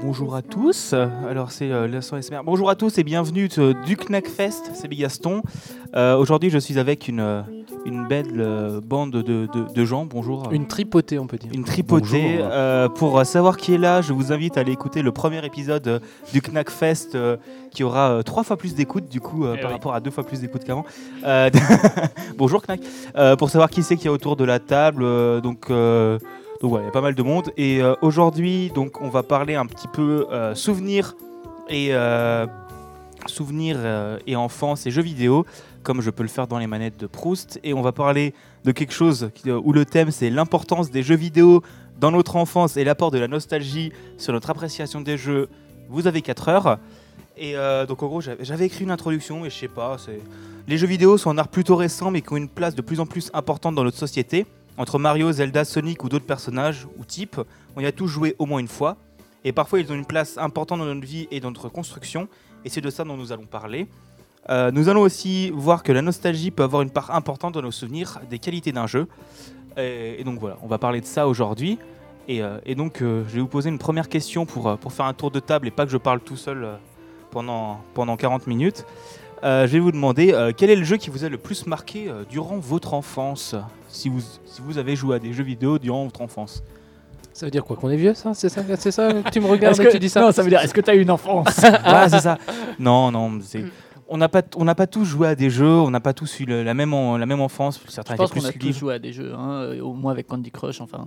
Bonjour à tous, alors c'est euh, l'instant SMR. Bonjour à tous et bienvenue euh, du Knack Fest, c'est Bigaston. Euh, Aujourd'hui je suis avec une, euh, une belle euh, bande de, de- de gens, bonjour. Une tripotée, on peut dire. Une tripotée. Euh, pour savoir qui est là, je vous invite à aller écouter le premier épisode euh, du Knack Fest euh, qui aura euh, trois fois plus d'écoute du coup euh, Eh par oui. rapport à deux fois plus d'écoute qu'avant. Euh, Bonjour Knack. Euh, pour savoir qui c'est qui est autour de la table, euh, donc euh, donc voilà, il y a pas mal de monde. Et euh, aujourd'hui, donc on va parler un petit peu euh, souvenirs et euh, souvenirs euh, et enfance et jeux vidéo, comme je peux le faire dans les manettes de Proust. Et on va parler de quelque chose qui- où le thème c'est l'importance des jeux vidéo dans notre enfance et l'apport de la nostalgie sur notre appréciation des jeux. Vous avez 4 heures. Et euh, donc en gros, j'avais écrit une introduction, mais je sais pas. Les jeux vidéo sont un art plutôt récent, mais qui ont une place de plus en plus importante dans notre société. Entre Mario, Zelda, Sonic ou d'autres personnages ou types, on y a tous joué au moins une fois. Et parfois, ils ont une place importante dans notre vie et dans notre construction. Et c'est de ça dont nous allons parler. Euh, nous allons aussi voir que la nostalgie peut avoir une part importante dans nos souvenirs des qualités d'un jeu. Et, et donc voilà, on va parler de ça aujourd'hui. Et, euh, et donc, euh, je vais vous poser une première question pour, pour faire un tour de table et pas que je parle tout seul pendant, pendant 40 minutes. Euh, je vais vous demander euh, quel est le jeu qui vous a le plus marqué euh, durant votre enfance? Si vous, si vous avez joué à des jeux vidéo durant votre enfance. Ça veut dire quoi Qu'on est vieux, ça? C'est ça, c'est ça? Tu me regardes et que- tu dis ça? Non, ça veut dire, est-ce que tu as une enfance? Ah, c'est ça. Non, non, c'est- on n'a pas, on n'a pas tous joué à des jeux, on n'a pas tous eu le- la, même, en- la même enfance. Certains Je pense qu'on a tous joué à des jeux, hein, au moins avec Candy Crush. Enfin,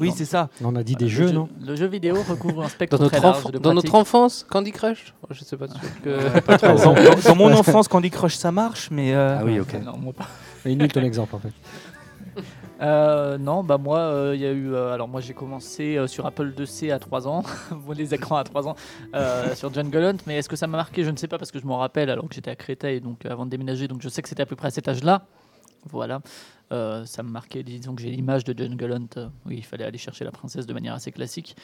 Oui, ce c'est ça. On a dit des jeux, jeu- non Le jeu vidéo recouvre un spectre dans notre, très large de dans notre enfance, Candy Crush Oh, Je sais pas sûr que. Dans, dans- dans mon enfance, Candy Crush, ça marche, mais. euh, Ah oui, ok. Non, moi pas. Il est nul ton exemple en fait. Euh, non, bah moi, euh, il y a eu. euh, alors moi, j'ai commencé euh, sur Apple IIc à 3 ans, les écrans à 3 ans, euh, sur Jungle Hunt. Mais est-ce que ça m'a marqué? Je ne sais pas parce que je m'en rappelle alors que j'étais à Créteil, donc euh, avant de déménager, donc je sais que c'était à peu près à cet âge-là. Voilà, Euh, ça me marquait. Disons que j'ai l'image de Jungle Hunt. euh, oui, il fallait aller chercher la princesse de manière assez classique.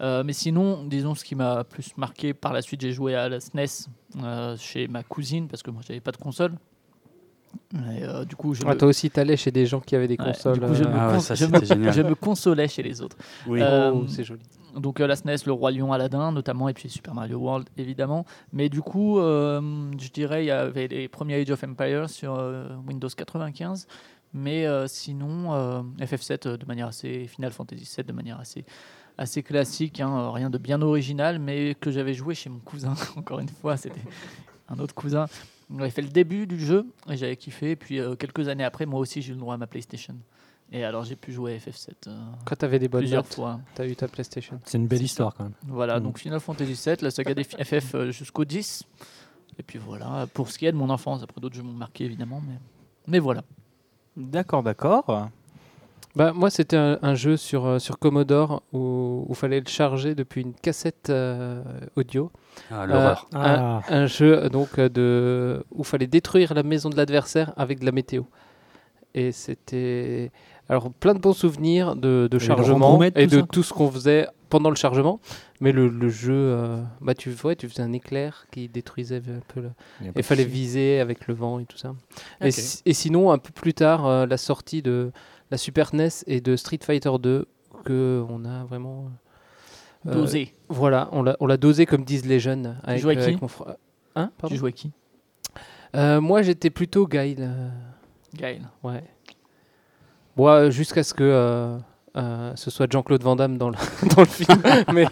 Euh, mais sinon, disons ce qui m'a plus marqué par la suite, j'ai joué à la SNES euh, chez ma cousine parce que moi, j'avais pas de console. Et, euh, du coup, je Ah, me- toi aussi, t'allais chez des gens qui avaient des Ouais, consoles. du coup, je, euh, me Ah ouais, cons- ça, je c'était me- génial. je me consolais chez les autres. Oui. Euh, oh, c'est joli. Donc euh, la SNES, le Roi Lion, Aladdin notamment, et puis Super Mario World évidemment. Mais du coup, euh, je dirais il y avait les premiers Age of Empires sur euh, Windows 95. Mais euh, sinon, euh, FF7 euh, de manière assez, Final Fantasy 7 de manière assez, assez classique, hein, rien de bien original, mais que j'avais joué chez mon cousin. Encore une fois, c'était un autre cousin. On avait fait le début du jeu et j'avais kiffé. Et puis euh, quelques années après, moi aussi, j'ai eu le droit à ma PlayStation. Et alors j'ai pu jouer à FF7 euh, Quand t'avais des bonnes plusieurs notes, fois. t'as eu ta PlayStation. C'est une belle histoire quand même. Voilà, Mm. donc Final Fantasy VII, la saga des FF euh, jusqu'au 10. Et puis voilà, pour ce qui est de mon enfance, après d'autres jeux m'ont marqué évidemment, mais, mais voilà. D'accord, d'accord. Bah, moi, c'était un, un jeu sur, euh, sur Commodore où il fallait le charger depuis une cassette euh, audio. Ah, l'horreur. Euh, Ah. un, un jeu donc de où il fallait détruire la maison de l'adversaire avec de la météo. Et c'était alors plein de bons souvenirs de, Et chargement et tout de ça tout ce qu'on faisait pendant le chargement. Mais le, le jeu, euh, bah tu vois, tu faisais un éclair qui détruisait un peu le. Il de fallait viser avec le vent et tout ça. Et, si- et sinon, un peu plus tard, euh, la sortie de la Super NES et de Street Fighter 2 que on a vraiment euh, Dosé. Voilà, on l'a on l'a dosé comme disent les jeunes. Avec, jouais avec avec qui mon frère. Hein Pardon tu jouais qui? Euh, Moi, j'étais plutôt Guile. euh, Gaël. ouais. Euh, jusqu'à ce que euh, euh, ce soit Jean-Claude Van Damme dans le, dans le film. Mais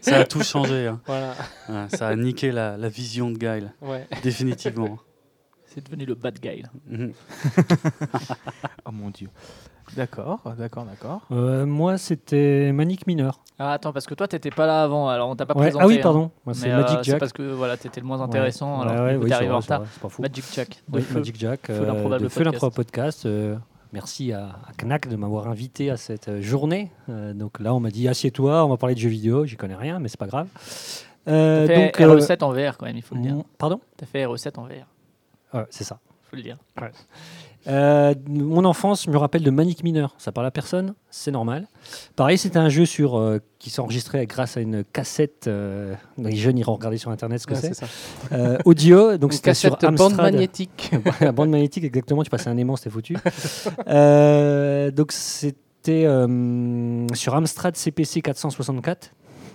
Ça a tout changé. hein. voilà. Ouais, ça a niqué la, la vision de Ouais. définitivement. C'est devenu le bad Gaël. Mhm. Oh mon dieu. D'accord, d'accord, d'accord. Euh, moi, c'était Manic Mineur. Ah attends, parce que toi t'étais pas là avant, alors on t'a pas Ouais. présenté. Ah oui, hein. pardon. Moi, c'est euh, Magic c'est Jack. parce que voilà, t'étais le moins Ouais. intéressant, alors Ouais, ouais, du coup, oui, arrivé en c'est retard. vrai, c'est pas fou. Magic Jack. de Oui, feu. Magic Jack, Feu euh, l'improbable podcast. podcast. euh, merci à, à Knack de m'avoir invité à cette euh, journée. Euh, donc là, on m'a dit assieds-toi, on va parler de jeux vidéo. J'y connais rien, mais c'est pas grave. Euh, T'as fait donc, euh, RE7 en VR quand même, il faut le dire. pardon? T'as fait RE7 en VR, Ouais, C'est ça. faut le dire. Euh, mon enfance me rappelle de Manic Miner. Ça parle à personne, c'est normal. Pareil, c'était un jeu sur, euh, qui s'enregistrait grâce à une cassette. euh, les jeunes iront regarder sur internet ce que Ouais, c'est. Euh, audio, donc c'était sur cassette bande Amstrad. magnétique. la bande magnétique, exactement. Tu passais un aimant, c'était foutu. Euh, donc c'était euh, sur Amstrad CPC 464.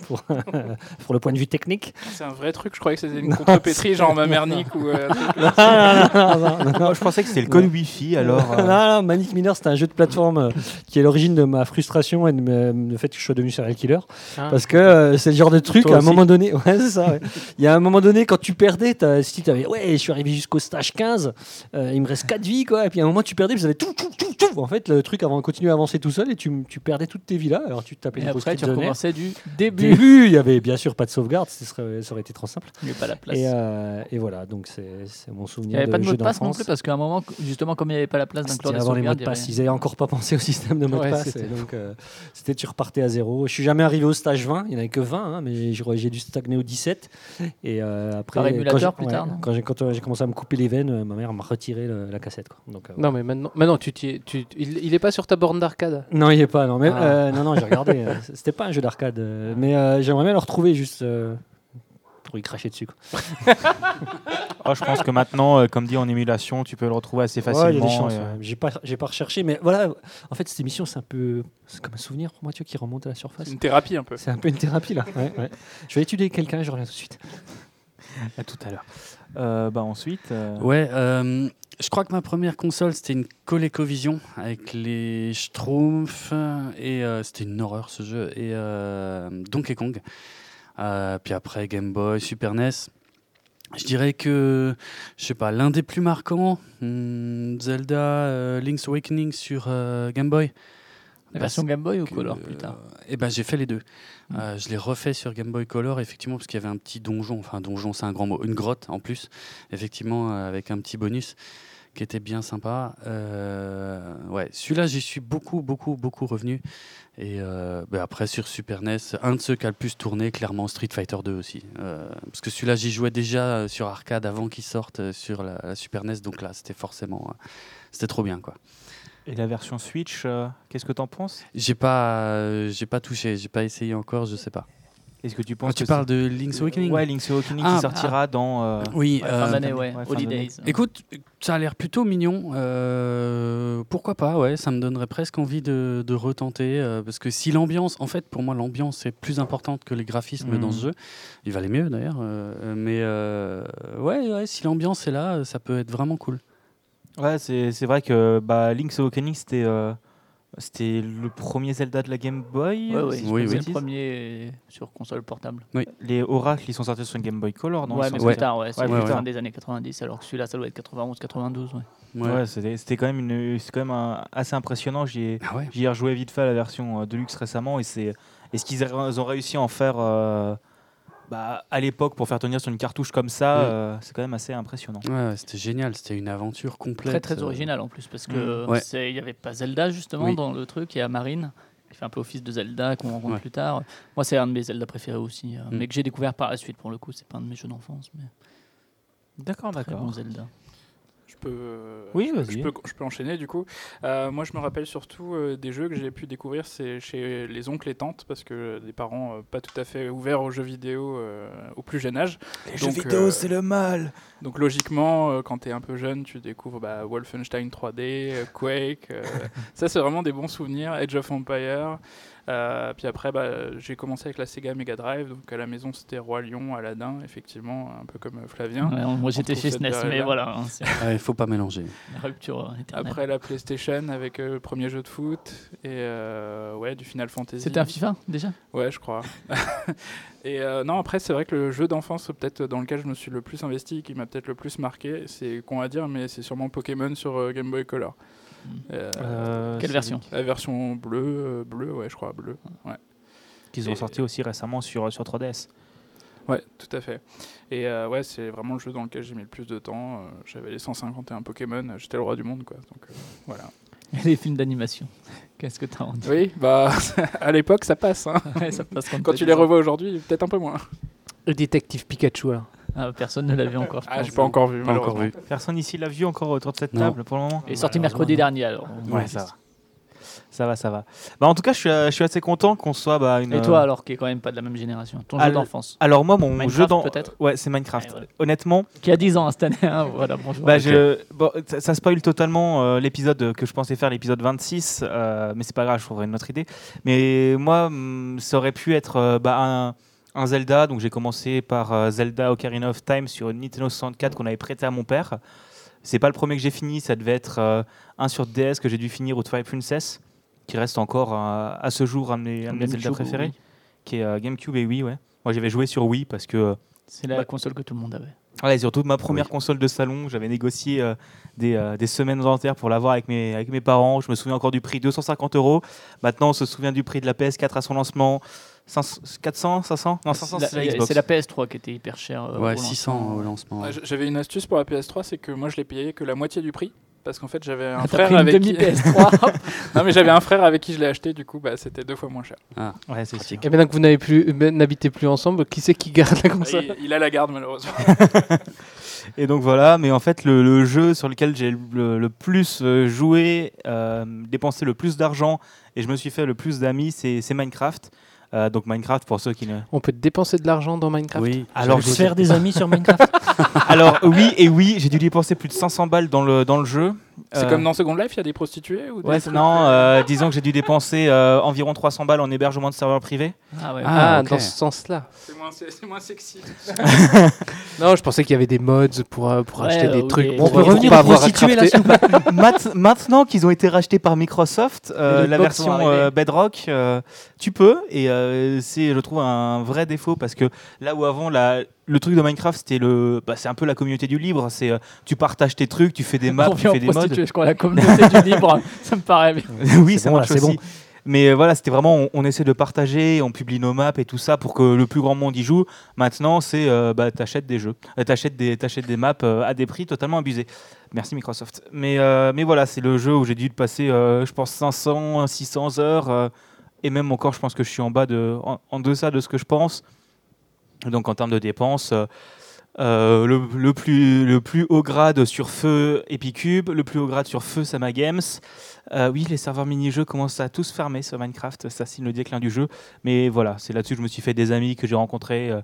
Pour, pour le point de vue technique. C'est un vrai truc, je croyais que c'était une contrepétrie, genre Mamernick ou. euh, non, non, non, non, non. Moi, je pensais que c'était le code Wi-Fi, alors. euh, non, non, Manic Miner, c'était un jeu de plateforme euh, qui est l'origine de ma frustration et de me- le fait que je sois devenu serial killer. Ah. Parce que euh, c'est le genre de truc, à un moment donné, ouais, c'est ça. ouais. Il y a un moment donné, quand tu perdais, t'as- si tu avais, ouais, je suis arrivé jusqu'au stage 15, euh, il me reste 4 vies, quoi. Et puis à un moment, tu perdais, puis ça avait tout, tout, tout, tout. En fait, le truc avant continuer à avancer tout seul et tu, tu perdais toutes tes vies là. Alors tu te tapais Et des après, tu de recommençais du début. Début, il y avait bien sûr pas de sauvegarde, ce serait- ça aurait été trop simple. Il n'y a pas la place. Et, euh, et voilà, donc c'est mon Il souvenir. n'y avait pas de jeu mot de passe non plus parce qu'à un moment, justement, comme il n'y avait pas la place d'inclure des avant les mots de il avait- passe. Ils n'avaient encore pas pensé au système de mots Ouais, de passe. donc, euh, c'était tu repartais à zéro. Je suis jamais arrivé au stage 20. Il n'y en avait que 20, hein, mais j'ai dû stagner au 17. Et euh, après, Par quand j'ai- plus tard, non Quand j'ai euh, j'ai commencé à me couper les veines, euh, ma mère m'a retiré le- la cassette. Quoi. Donc, euh, Non, mais maintenant, maintenant tu, t'y es- tu, il, il est pas sur ta borne d'arcade? Non, il n'y est pas. Non, mais, Ah. euh, non, non, j'ai regardé. C'était pas un jeu d'arcade. mais euh, j'aimerais bien le retrouver juste euh, pour y cracher dessus. Quoi. oh, je pense que maintenant, euh, comme dit en émulation, tu peux le retrouver assez Ouais, il y a facilement. des chances. et, euh, ouais. J'ai pas, j'ai pas recherché, mais voilà. En fait, cette émission, c'est un peu, c'est comme un souvenir pour moi, tu vois, qui remonte à la surface. C'est une thérapie un peu. C'est un peu une thérapie là. Ouais, ouais. Je vais étudier quelqu'un, je reviens tout de suite. À tout à l'heure. Euh, bah ensuite. euh, Ouais, euh, je crois que ma première console c'était une ColecoVision avec les Schtroumpfs et euh, c'était une horreur ce jeu et euh, Donkey Kong. Euh, puis après Game Boy, Super NES. Je dirais que, je sais pas, l'un des plus marquants, hmm, Zelda Link's Awakening sur Game Boy. La version Game Boy ou Color plus tard Eh ben, j'ai fait les deux. Mm. Euh, je l'ai refait sur Game Boy Color, effectivement, parce qu'il y avait un petit donjon, enfin, donjon, c'est un grand mot, une grotte en plus, effectivement, euh, avec un petit bonus qui était bien sympa. Euh, ouais, celui-là, j'y suis beaucoup, beaucoup, beaucoup revenu. Et euh, ben, après, sur Super NES, un de ceux qui a le plus tourné, clairement Street Fighter 2 aussi. Euh, parce que celui-là, j'y jouais déjà euh, sur arcade avant qu'il sorte euh, sur la, la Super NES, donc là, c'était forcément. euh, c'était trop bien, quoi. Et la version Switch, euh, qu'est-ce que t'en penses? J'ai pas, euh, j'ai pas touché, j'ai pas essayé encore, je sais pas. Est-ce que tu Ah, penses tu que parles de Link's Awakening? Ouais, Link's Awakening Ah, qui sortira dans. euh, Oui, Ouais, euh, Fin d'année, ouais. ouais, fin Holidays. Écoute, ça a l'air plutôt mignon. euh, pourquoi pas, ouais, ça me donnerait presque envie de, de retenter. euh, parce que si l'ambiance, en fait, pour moi, l'ambiance est plus importante que les graphismes dans ce jeu. Il valait mieux d'ailleurs. euh, mais euh, ouais, ouais, si l'ambiance est là, ça peut être vraiment cool. Ouais, c'est c'est vrai que bah, Link's Awakening, c'était euh, c'était le premier Zelda de la Game Boy. Ouais, ouais, si Oui, de le premier sur console portable. Les oracles, ils sont sortis sur une Game Boy Color, non ouais, mais plus tard, ouais. C'est Ouais, tard. des années 90, alors que celui-là, ça doit être 91, 92, ouais. Ouais, c'était c'était quand même, une, c'est quand même un- assez impressionnant. J'y ai, Ah ouais. j'y ai rejoué vite fait à la version euh, Deluxe récemment et c'est et ce qu'ils ont réussi à en faire euh, bah, à l'époque pour faire tenir sur une cartouche comme ça, Mm. euh, c'est quand même assez impressionnant. Ouais, ouais, c'était génial, c'était une aventure complète. Très très euh, original en plus parce que Mm. Ouais. c'est- il n'y avait pas Zelda justement Oui. dans le truc, il y a Marine qui fait un peu office de Zelda qu'on rencontre Ouais. plus tard. Moi c'est un de mes Zelda préférés aussi, euh, Mm. mais que j'ai découvert par la suite pour le coup, c'est pas un de mes jeux d'enfance, mais D'accord, d'accord. bon Zelda. Je peux, Oui, je-. Je peux, je peux enchaîner du coup. Euh, moi, je me rappelle surtout euh, des jeux que j'ai pu découvrir c'est chez les oncles et tantes parce que des parents euh, pas tout à fait ouverts aux jeux vidéo euh, au plus jeune âge. Les jeux vidéo, c'est le mal. Donc logiquement, euh, quand tu es un peu jeune, tu découvres bah, Wolfenstein 3D, euh, Quake. euh, ça, c'est vraiment des bons souvenirs. Age of Empire. Euh, puis après, bah, j'ai commencé avec la Sega Mega Drive. Donc à la maison, c'était Roi Lion, Aladdin, effectivement, un peu comme euh, Flavien. Ouais, moi j'étais chez SNES, mais période-là. voilà, hein, Il faut pas mélanger. rupture euh, éternelle. Après la PlayStation avec euh, le premier jeu de foot et euh, ouais, du Final Fantasy. C'était un FIFA déjà? Ouais, je crois. et euh, non, après, c'est vrai que le jeu d'enfance, peut-être dans lequel je me suis le plus investi, qui m'a peut-être le plus marqué, c'est qu'on va dire, mais c'est sûrement Pokémon sur euh, Game Boy Color. Euh, Euh, Quelle version La version bleue, euh, bleue, ouais, je crois, bleue. Ouais, Qu'ils ont Et- sorti aussi récemment sur, sur 3DS. ouais tout à fait. Et euh, ouais, c'est vraiment le jeu dans lequel j'ai mis le plus de temps. Euh, J'avais les 151 Pokémon, j'étais le roi du monde, quoi. Donc euh, voilà. Les films d'animation. Qu'est-ce que t'as en dit? Oui, bah, à l'époque, ça passe. hein. Ouais, ça passe Quand tu les revois aujourd'hui, peut-être un peu moins. Le détective Pikachu, alors. Ah, personne ne l'a vu encore. je Ah, j'ai pas encore vu, Pas encore vu. Personne ici l'a vu encore autour de cette Non. table pour le moment Il est sorti mercredi non. dernier alors. Ouais, ça va. Ça va, ça va. Bah, en tout cas, je suis, euh, je suis assez content qu'on soit bah, une. Et toi alors, qui est quand même pas de la même génération Ton jeu d'enfance Alors moi, mon Minecraft, jeu dans. peut-être Ouais, c'est Minecraft. Honnêtement, Qui a 10 ans hein, cette année. hein, voilà, bonjour. bah, je... bon, ça, ça spoil totalement euh, l'épisode que je pensais faire, l'épisode 26, euh, mais c'est pas grave, je trouverai une autre idée. Mais moi, hum, ça aurait pu être euh, bah, un, un Zelda, donc j'ai commencé par euh, Zelda Ocarina of Time sur une Nintendo 64 qu'on avait prêté à mon père. C'est pas le premier que j'ai fini, ça devait être euh, un sur DS que j'ai dû finir, ou Twilight Princess, qui reste encore euh, à ce jour un de mes, Zelda GameCube, préférés, oui. qui est euh, GameCube et Wii, ouais. Moi j'avais joué sur Wii parce que C'est la Bah- console que tout le monde avait. Ouais, et surtout ma première Oui. console de salon, j'avais négocié euh, des, euh, des semaines entières pour l'avoir avec mes, avec mes parents. Je me souviens encore du prix 250 euros. Maintenant, on se souvient du prix de la PS4 à son lancement. 500, 400, 500 Non, 500 C'est c'est la la- Xbox. C'est la PS3 qui était hyper chère. euh, Ouais, au 600 lancement. au lancement. Ah, J'avais une astuce pour la PS3, c'est que moi je l'ai payé que la moitié du prix. Parce qu'en fait, j'avais un T'as frère pris une avec demi qui... PS3. non, mais j'avais un frère avec qui je l'ai acheté, du coup, bah, c'était deux fois moins cher. Ouais, c'est sûr. Et maintenant que vous n'avez plus, euh, n'habitez plus ensemble, qui c'est qui garde la console? Il, il a la garde, malheureusement. Et donc voilà, mais en fait, le, le jeu sur lequel j'ai le, le plus euh, joué, euh, dépensé le plus d'argent et je me suis fait le plus d'amis, c'est c'est Minecraft. Euh, donc Minecraft, pour ceux qui ne... On peut dépenser de l'argent dans Minecraft Oui, Alors, se faire des amis sur Minecraft. Alors oui et oui, j'ai dû dépenser plus de 500 balles dans le, dans le jeu. C'est Euh, comme dans Second Life, il y a des prostituées ou des Ouais, non, euh, euh, disons que j'ai dû dépenser euh, environ 300 balles en hébergement de serveur privé. Ah ouais. Ah, dans ce sens-là. C'est moins, moins sexy. Non, je pensais qu'il y avait des mods pour, euh, pour Ouais, acheter des trucs. On peut revenir aux prostituées là, crafter. s'il vous plaît Mat- maintenant qu'ils ont été rachetés par Microsoft, euh, la version euh, Bedrock, euh, tu peux. Et euh, c'est, je trouve, un vrai défaut parce que là où avant, la- le truc de Minecraft, c'était le, bah, c'est un peu la communauté du libre. C'est, euh, tu partages tes trucs, tu fais des maps, tu fais des mods. je crois, la communauté du libre. Ça me paraît bien. oui, C'est ça bon, marche là, c'est aussi. Mais euh, voilà, c'était vraiment, on, on essaie de partager, on publie nos maps et tout ça pour que le plus grand monde y joue. Maintenant, c'est, euh, bah, t'achètes des jeux, Euh, t'achètes des, t'achètes des maps euh, à des prix totalement abusés. Merci Microsoft. Mais, euh, mais voilà, c'est le jeu où j'ai dû passer, euh, je pense, 500, 600 heures. euh, et même encore, je pense que je suis en bas de, en, en deçà de ce que je pense. Donc en termes de dépenses, euh, le, plus, haut grade sur feu Epicube, le plus haut grade sur feu Sama Games. Euh, oui, les serveurs mini-jeux commencent à tous fermer sur Minecraft, ça signe le déclin du jeu. Mais voilà, c'est là-dessus que je me suis fait des amis que j'ai rencontrés euh,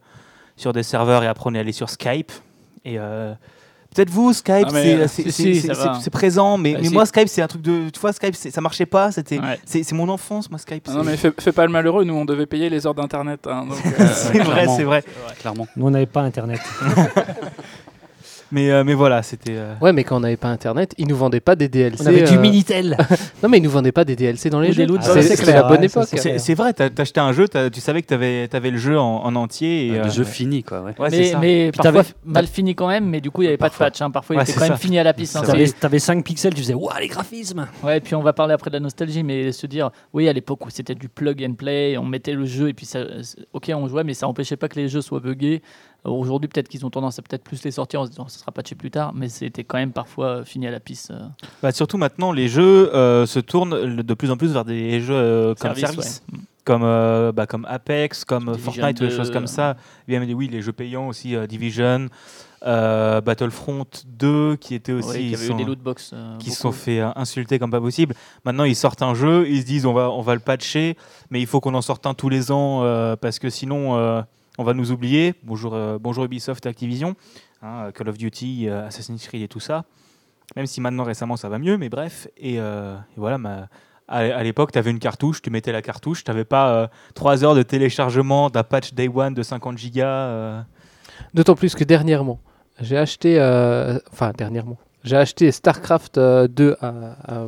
sur des serveurs et après on est allé sur Skype. Peut-être vous, Skype, c'est- si, présent, mais, Bah, mais si. moi, Skype, c'est un truc de. Tu vois, Skype, ça marchait pas, c'était Ouais. c'est mon enfance, moi, Skype. Ah non, c'est- mais fais, fais pas le malheureux, nous on devait payer les heures d'internet. hein, euh, c'est vrai, c'est vrai. clairement. Nous, on n'avait pas Internet. Mais, euh, mais voilà, c'était. euh, Ouais, mais quand on n'avait pas internet, ils nous vendaient pas des DLC. On avait du euh, Minitel. Non, mais ils nous vendaient pas des DLC dans les Ou jeux. des loot C'est- box, c'est c'est la clair, bonne ouais, ça, époque. c'est- C'est c'est vrai, t'as t'as acheté un jeu, t'as- tu savais que t'avais avais le jeu en, en entier. Et, le euh, jeu fini, quoi. Ouais. Ouais, c'est mais ça. mais Puis parfois t'avais- mal fini quand même, mais du coup il n'y avait pas de patch. hein. Parfois Ouais, il était c'est quand même fini à la piste. hein. T'avais C'est- avais 5 pixels, tu faisais Waouh, les graphismes Ouais, et puis on va parler après de la nostalgie, mais se dire, oui, à l'époque où c'était du plug and play, on mettait le jeu et puis ça, ok, on jouait, mais ça empêchait pas que les jeux soient buggés. Aujourd'hui, peut-être qu'ils ont tendance à peut-être plus les sortir en se disant, ça sera patché plus tard, mais c'était quand même parfois euh, fini à la piste. euh, Bah, surtout maintenant, les jeux euh, se tournent de plus en plus vers des jeux euh, comme service, service. ouais. Comme, euh, bah, comme Apex, comme Division Fortnite ou des 2, choses comme ça. Même, oui, les jeux payants aussi, Division, Battlefront 2, qui était aussi. Ouais, ils avait eu des loot box. euh, qui se sont fait insulter comme pas possible. Maintenant, ils sortent un jeu, ils se disent on va, on va le patcher, mais il faut qu'on en sorte un tous les ans parce que sinon on va nous oublier. Bonjour, euh, bonjour Ubisoft et Activision, hein, Call of Duty, euh, Assassin's Creed et tout ça. Même si maintenant récemment ça va mieux, mais bref. Et, euh, voilà, à, à l'époque, tu avais une cartouche, tu mettais la cartouche, tu n'avais pas 3 heures de téléchargement d'un patch Day One de 50 gigas. D'autant plus que dernièrement, j'ai acheté. Enfin, dernièrement. J'ai acheté StarCraft euh, 2 à, à-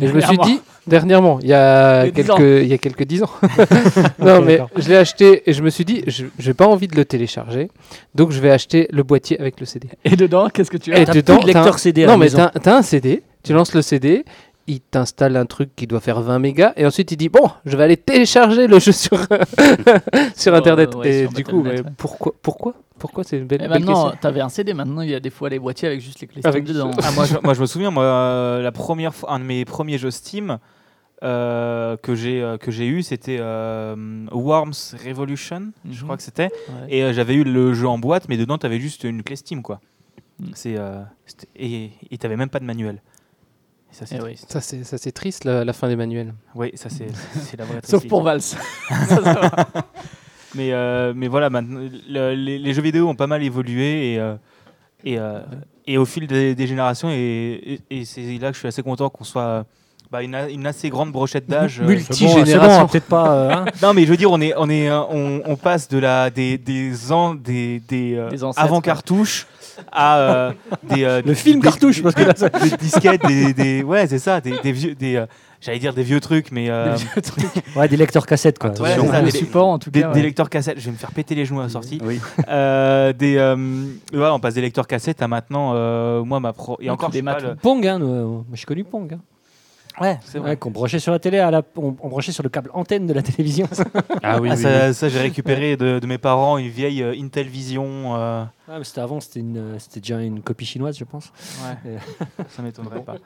Et je me suis dit, dernièrement, il y a, dix quelques, il y a quelques 10 ans. non, mais je l'ai acheté et je me suis dit, je n'ai pas envie de le télécharger. Donc, je vais acheter le boîtier avec le CD. Et dedans, qu'est-ce que tu Et as dedans, plus de lecteur un- CD à Non, mais t'as as un CD, tu lances le CD, il t'installe un truc qui doit faire 20 mégas, et ensuite il dit Bon, je vais aller télécharger le jeu sur, sur euh, Internet. ouais, et sur du coup, ouais. pourquoi Pourquoi Pourquoi c'est une belle, Et belle maintenant, t'avais un CD, maintenant il y a des fois les boîtiers avec juste les clés Avec Steam dedans. Ah, moi, je, moi, je me souviens, moi, euh, la première fois, un de mes premiers jeux Steam, euh, que j'ai euh, que j'ai eu, c'était euh, Worms Revolution, je Mhm. crois que c'était. Ouais. Et euh, j'avais eu le jeu en boîte, mais dedans, tu avais juste une clé Steam, quoi. Mm. C'est euh, et t'avais même pas de manuel. Et ça, c'est Eh oui. triste. Ça, c'est ça, c'est triste, la, la fin des manuels. Oui, ça c'est c'est la vraie. Sauf pour tristesse. Vals. Ça, ça va. Mais, euh, mais voilà, maintenant, le- les, les jeux vidéo ont pas mal évolué et, euh, et, euh, et au fil des, des générations, et, et- et c'est là que je suis assez content qu'on soit bah, une, a- une assez grande brochette d'âge. Multi- C'est bon, Multigénération. peut-être pas. euh, hein. non, mais je veux dire, on, est, on, est, on, on passe de la, des, des, ans, des, des, euh, avant cartouches à euh, des, euh, Le film des- cartouche, parce que là, ça- des disquettes, des, des- ouais, c'est ça, des, des vieux, des, euh, j'allais dire des vieux trucs, mais euh, Ouais, des lecteurs cassettes, quoi. Ouais, ça, des- support, en tout des, cas. des ouais. lecteurs cassettes. Je vais me faire péter les genoux à la sortie. Oui. Euh, des, euh, voilà, on passe des lecteurs cassettes à maintenant. euh, moi, ma pro. Et encore, des je maths, le- Pong, hein, euh, moi j'ai connu Pong. hein. Ouais, c'est vrai. Ouais, qu'on branchait sur la télé, à la... on, on branchait sur le câble antenne de la télévision. Ah oui, Ah, oui, ça, ça, j'ai récupéré de, de mes parents une vieille euh, Intel Vision. euh, Ah, mais c'était avant, c'était une, euh, c'était déjà une copie chinoise, je pense. ouais, ça m'étonnerait pas.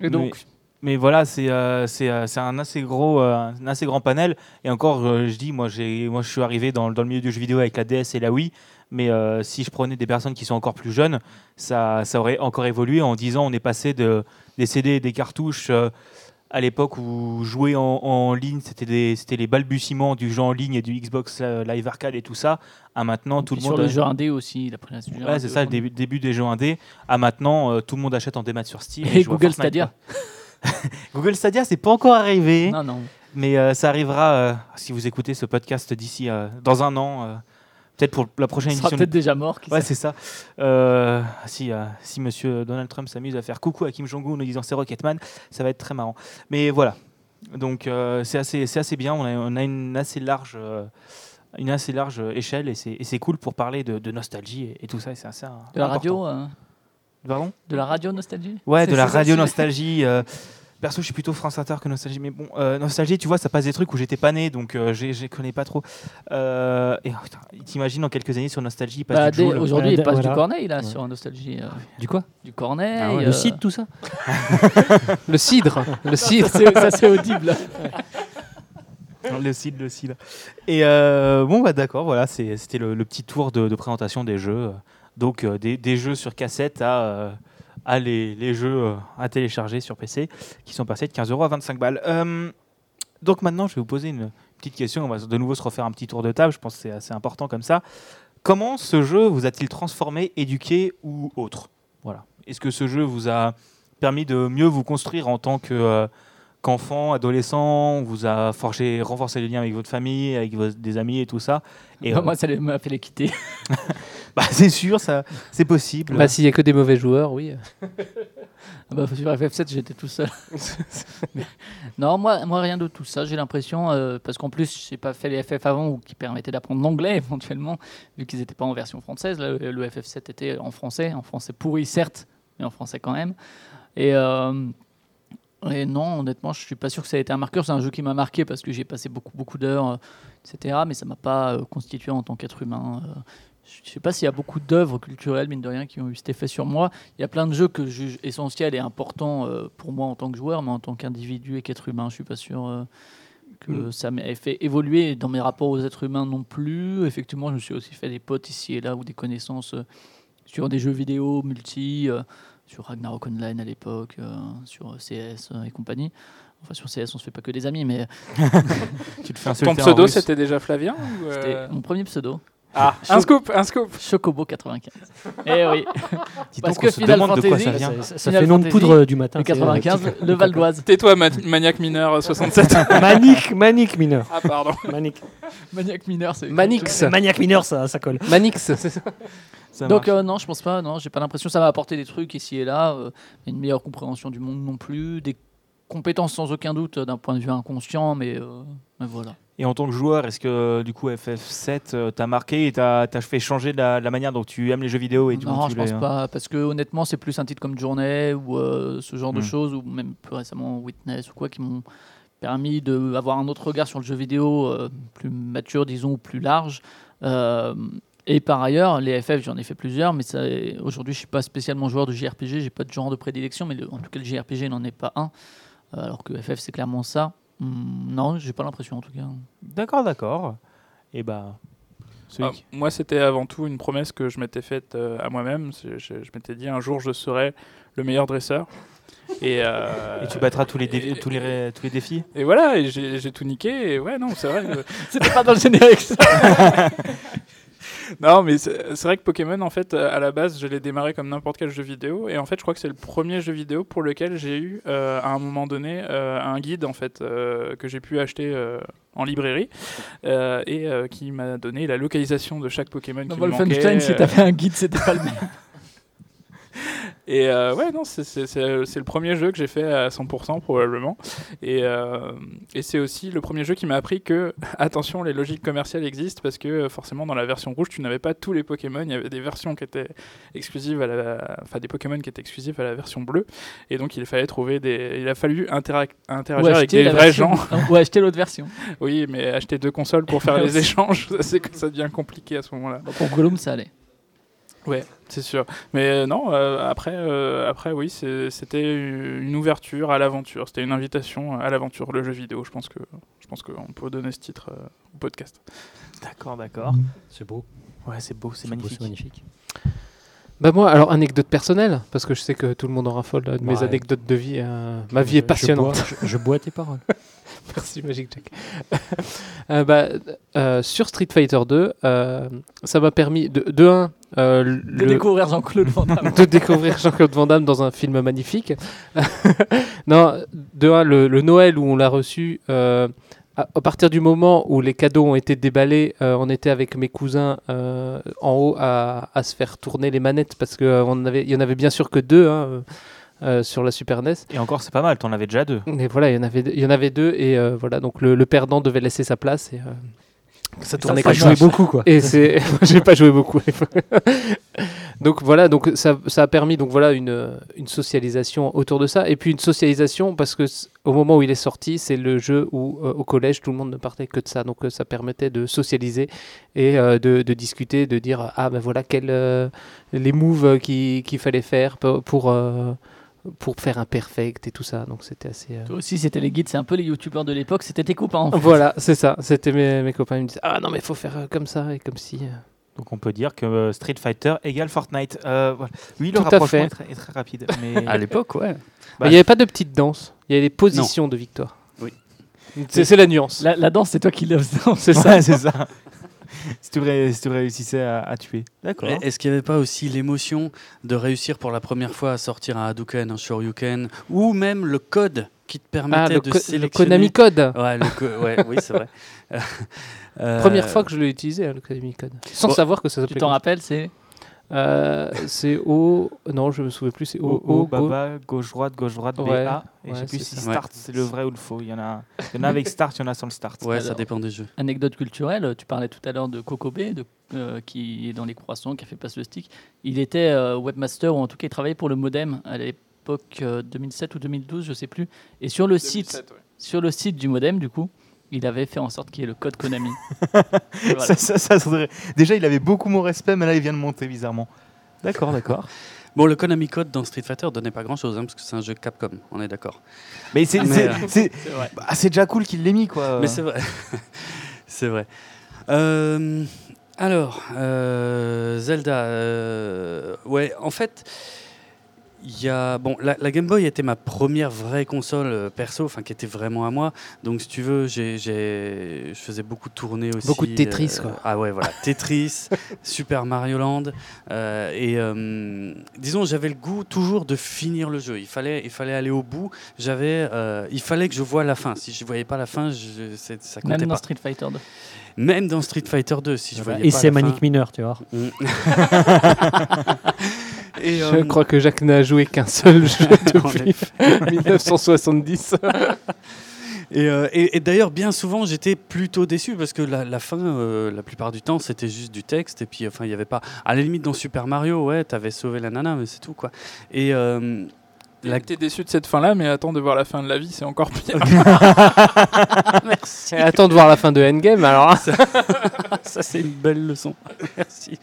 Et donc, Mais voilà, c'est euh, c'est euh, c'est un assez gros euh, un assez grand panel. Et encore, euh, je dis, moi, j'ai moi, je suis arrivé dans, dans le milieu du jeu vidéo avec la DS et la Wii. Mais euh, si je prenais des personnes qui sont encore plus jeunes, ça, ça aurait encore évolué. En 10 ans, on est passé de, des CD et des cartouches euh, à l'époque où jouer en, en ligne, c'était les balbutiements du jeu en ligne et du Xbox euh, Live Arcade et tout ça. À maintenant, tout le sur monde. le a- jeu indé aussi, la jeu Ouais, c'est ça, le début, début des jeux indés. À maintenant, euh, tout le monde achète en démat sur Steam. Et Google Stadia. Google Stadia, c'est pas encore arrivé. Non, non. Mais euh, ça arrivera euh, si vous écoutez ce podcast d'ici dans un an, peut-être pour la prochaine Il sera édition. peut-être déjà mort. Ouais, c'est ça. Euh, si, euh, si Monsieur Donald Trump s'amuse à faire coucou à Kim Jong-un en disant c'est Rocketman, ça va être très marrant. Mais voilà. Donc euh, c'est assez, c'est assez bien. On a, on a une assez large, euh, une assez large échelle et c'est, cool pour parler de, de nostalgie et, et tout ça. et C'est assez De la important. radio, euh, Pardon? de la radio nostalgie? Ouais, de la radio nostalgie. Perso, je suis plutôt France Inter que nostalgie. Mais bon, euh, nostalgie, tu vois, ça passe des trucs où j'étais pas né, donc euh, je connais pas trop. Euh, et oh, t'imagines dans quelques années sur nostalgie, il passe Bah, du Joule. Aujourd'hui, il passe voilà. du Corneille là Ouais. sur nostalgie. euh, Du quoi? du Corneille. Ah ouais. euh, Le site, tout ça Le cidre, le cidre. c'est ça, c'est audible. Le cid, le cid. Et euh, bon, bah d'accord, voilà, c'était le, le petit tour de, de présentation des jeux. Donc, euh, des, des jeux sur cassette à, euh, à les, jeux euh, à télécharger sur PC qui sont passés de 15 euros à 25 balles. Euh, donc, maintenant, je vais vous poser une petite question. On va de nouveau se refaire un petit tour de table. Je pense que c'est assez important comme ça. Comment ce jeu vous a-t-il transformé, éduqué ou autre? Voilà. Est-ce que ce jeu vous a permis de mieux vous construire en tant que. Qu'enfant, adolescent, vous a forgé, renforcé les liens avec votre famille, avec vos, des amis et tout ça. Et euh, Moi, ça m'a fait les quitter. bah, c'est sûr, ça, c'est possible. Bah, s'il y a que des mauvais joueurs, oui. Ah Bah, sur FF7, j'étais tout seul. Non, moi, moi, rien de tout ça. J'ai l'impression, euh, parce qu'en plus, j'ai pas fait les FF avant ou qui permettaient d'apprendre l'anglais éventuellement, vu qu'ils n'étaient pas en version française. Là, le FF7 était en français, en français pourri certes, mais en français quand même. Et, euh, et non, honnêtement, je suis pas sûr que ça ait été un marqueur. C'est un jeu qui m'a marqué parce que j'ai passé beaucoup, beaucoup d'heures, euh, etc. Mais ça m'a pas euh, constitué en tant qu'être humain. euh. je sais pas s'il y a beaucoup d'œuvres culturelles, mine de rien, qui ont eu cet effet sur moi. Il y a plein de jeux que je juge essentiels et importants pour moi en tant que joueur, mais en tant qu'individu et qu'être humain, je suis pas sûr que Mm. ça m'ait fait évoluer dans mes rapports aux êtres humains non plus. Effectivement, je me suis aussi fait des potes ici et là ou des connaissances sur des jeux vidéo multi, sur Ragnarok Online à l'époque, euh, sur CS euh, et compagnie. Enfin, sur CS, on se fait pas que des amis, mais Tu te fais Ton insulter en pseudo, c'était déjà Flavien ou, euh, c'était mon premier pseudo, Ah, un scoop, un scoop. Chocobo 95. Eh oui, Dis parce que Final demande de quoi Fantasy, ça vient. Ça, ça- Final fait nom de poudre euh, du matin. le c'est, euh, 95, petit- le Val d'Oise. Tais-toi, ma- maniaque mineur euh, 67. Manique, manique mineur. ah, pardon. Manique. Maniac mineur, c'est Manix. Maniaque mineur, ça, ça colle. Manix, c'est ça. Ça Donc euh, non, je pense pas. Non, j'ai pas l'impression que ça va apporter des trucs ici et là, euh, une meilleure compréhension du monde non plus, des compétences sans aucun doute euh, d'un point de vue inconscient, mais, euh, mais voilà. Et en tant que joueur, est-ce que du coup FF7 euh, t'a marqué et t'a fait changer la, la manière dont tu aimes les jeux vidéo et du coup, non, tu je pense pas, parce que honnêtement, c'est plus un titre comme Journée ou euh, ce genre de Hmm. choses, ou même plus récemment Witness ou quoi, qui m'ont permis d'avoir un autre regard sur le jeu vidéo plus mature, disons, ou plus large. Et par ailleurs, les FF, j'en ai fait plusieurs, mais aujourd'hui, je suis pas spécialement joueur de JRPG, j'ai pas de genre de prédilection, mais le- en tout cas, le JRPG n'en est pas un. Euh, alors que FF, c'est clairement ça. Hmm, non, j'ai pas l'impression en tout cas. D'accord, d'accord. Et bah. celui Ah, qui- moi, c'était avant tout une promesse que je m'étais faite euh, à moi-même. Je, je m'étais dit un jour, je serai le meilleur dresseur. Et, euh, Et tu battras tous les, dé- et- tous les, ré- tous les défis Et voilà, j'ai tout niqué. Et ouais, non, c'est vrai. C'était pas dans le générique. non, mais c'est vrai que Pokémon, en fait, à la base, je l'ai démarré comme n'importe quel jeu vidéo. Et en fait, je crois que c'est le premier jeu vidéo pour lequel j'ai eu, euh, à un moment donné, euh, un guide, en fait, euh, que j'ai pu acheter euh, en librairie. euh, et euh, qui m'a donné la localisation de chaque Pokémon Dans qui me manquait. Wolfenstein, si euh, t'avais un guide, c'était pas le même. Et euh, ouais, non, c'est- c'est le premier jeu que j'ai fait à 100% probablement. Et, euh, et c'est aussi le premier jeu qui m'a appris que, attention, les logiques commerciales existent parce que euh, forcément dans la version rouge, tu n'avais pas tous les Pokémon. Il y avait des versions qui étaient exclusives à la, enfin des Pokémon qui étaient exclusifs à la version bleue. Et donc il fallait trouver des, il a fallu interagir avec des vrais version- gens. Ou acheter l'autre version. Oui, mais acheter deux consoles pour faire les échanges, ça, ça devient compliqué à ce moment-là. Pour Gollum, ça allait. Ouais, c'est sûr. Mais euh, non, euh, après, euh, après, oui, c'était une ouverture à l'aventure. C'était une invitation à l'aventure, le jeu vidéo. Je pense que, je pense qu'on peut donner ce titre euh, au podcast. D'accord, d'accord. C'est beau. Ouais, c'est beau, c'est beau, magnifique. C'est magnifique. Bah moi, alors anecdote personnelle, parce que je sais que tout le monde en raffole là, de mes anecdotes de vie. euh, ma vie est passionnante. Je bois, je- je bois tes paroles. Merci Magic Jack. Euh, bah, euh, sur Street Fighter 2, euh, ça m'a permis de, de un, De le- découvrir Jean-Claude Van Damme. de découvrir Jean-Claude Van Damme dans un film magnifique. non, de un, le, le Noël où on l'a reçu, à, à partir du moment où les cadeaux ont été déballés, on était avec mes cousins en haut à, à se faire tourner les manettes parce qu'il y en avait bien sûr que deux hein, euh, sur la Super NES. Et encore, c'est pas mal, t'en avais déjà deux. Et voilà, il y en avait, il y en avait deux et euh, voilà, donc le, le perdant devait laisser sa place et euh, ça tournait Pas joué beaucoup, quoi. Et c'est, j'ai pas joué beaucoup. donc voilà, donc ça, ça a permis donc voilà une, une socialisation autour de ça et puis une socialisation parce que au moment où il est sorti, c'est le jeu où euh, au collège tout le monde ne partait que de ça, donc euh, ça permettait de socialiser et euh, de, de discuter, de dire ah ben voilà quels euh, les moves qui- qu'il fallait faire pour pour, euh, pour faire un perfect et tout ça. Donc c'était assez. euh, Toi aussi, c'était les guides, c'est un peu les youtubeurs de l'époque, c'était tes copains. en fait. Voilà, c'est ça. C'était mes, mes copains. Ils me disaient Ah non, mais il faut faire euh, comme ça et comme si. euh. Donc on peut dire que euh, Street Fighter égale Fortnite. Euh, voilà. Oui, le Tout à rapprochement fait. est très, est très rapide. Mais... À l'époque, ouais. Bah, il n'y avait pas de petite danse. Il y avait les positions de victoire. Oui. C'est c'est la nuance. La, la danse, c'est toi qui l'as c'est ça, c'est ça. si, tu ré- si tu réussissais à, à tuer. D'accord. Est-ce qu'il n'y avait pas aussi l'émotion de réussir pour la première fois à sortir un Hadouken, un Shoryuken, ou même le code qui te permettait Ah, le, de co- le sélectionner Konami Code. Ouais, le co- ouais, oui, c'est vrai. Euh, Première fois que je l'ai utilisé, hein, le Konami Code. Sans Bon, savoir que ça Tu s'appelait. t'en comme ça. rappelles, c'est. Euh, c'est O. Non, je me souviens plus. C'est O. O, go- bas, bas, gauche, droite, gauche, droite, Ouais, BA. Et je sais ouais, plus si ça. start, c'est le vrai ou le faux. Il y en a, il y en a avec start, il y en a sans le start. Ouais, ça dépend des jeux. Anecdote culturelle, tu parlais tout à l'heure de Kokobé, de, euh, qui est dans les croissants, qui a fait passe le stick. Il était euh, webmaster, ou en tout cas, il travaillait pour le modem à l'époque euh, 2007 ou 2012, je sais plus. Et sur le site, sur le site du modem, du coup, il avait fait en sorte qu'il y ait le code Konami. Et voilà. Ça, ça, ça serait- Déjà, il avait beaucoup mon respect, mais là, il vient de monter bizarrement. D'accord, d'accord. Bon, le Konami Code dans Street Fighter donnait pas grand chose, parce que c'est un jeu Capcom, on est d'accord. Mais c'est euh, c'est- C'est vrai. bah, c'est déjà cool qu'il l'ait mis, quoi. Mais c'est vrai. c'est vrai. Euh, alors, euh, Zelda. euh, ouais, en fait, il y a. Bon, la, la Game Boy était ma première vraie console euh, perso, enfin, qui était vraiment à moi. Donc, si tu veux, j'ai, j'ai- je faisais beaucoup de tournées aussi. Beaucoup de Tetris, euh, quoi. Ah ouais, voilà. Tetris, Super Mario Land. euh, et euh, disons, j'avais le goût toujours de finir le jeu. Il fallait, il fallait aller au bout. J'avais, euh, il fallait que je voie la fin. Si je voyais pas la fin, je, c'est- ça comptait Même dans pas. Street Fighter 2. Même dans Street Fighter 2, si je voyais Et pas c'est la fin. Manic Mineur, tu vois. Et, Je euh, crois que Jacques n'a joué qu'un seul jeu depuis 1970. Et, euh, et- et d'ailleurs, bien souvent, j'étais plutôt déçu parce que la, la fin, euh, la plupart du temps, c'était juste du texte. Et puis, enfin, il n'y avait pas. À la limite, dans Super Mario, ouais, t'avais sauvé la nana, mais c'est tout, quoi. Et. euh, la- T'es déçu de cette fin-là, mais attends de voir la fin de la vie, c'est encore pire. Merci. Et Attends de voir la fin de Endgame alors. hein. Ça, c'est une belle leçon. Merci.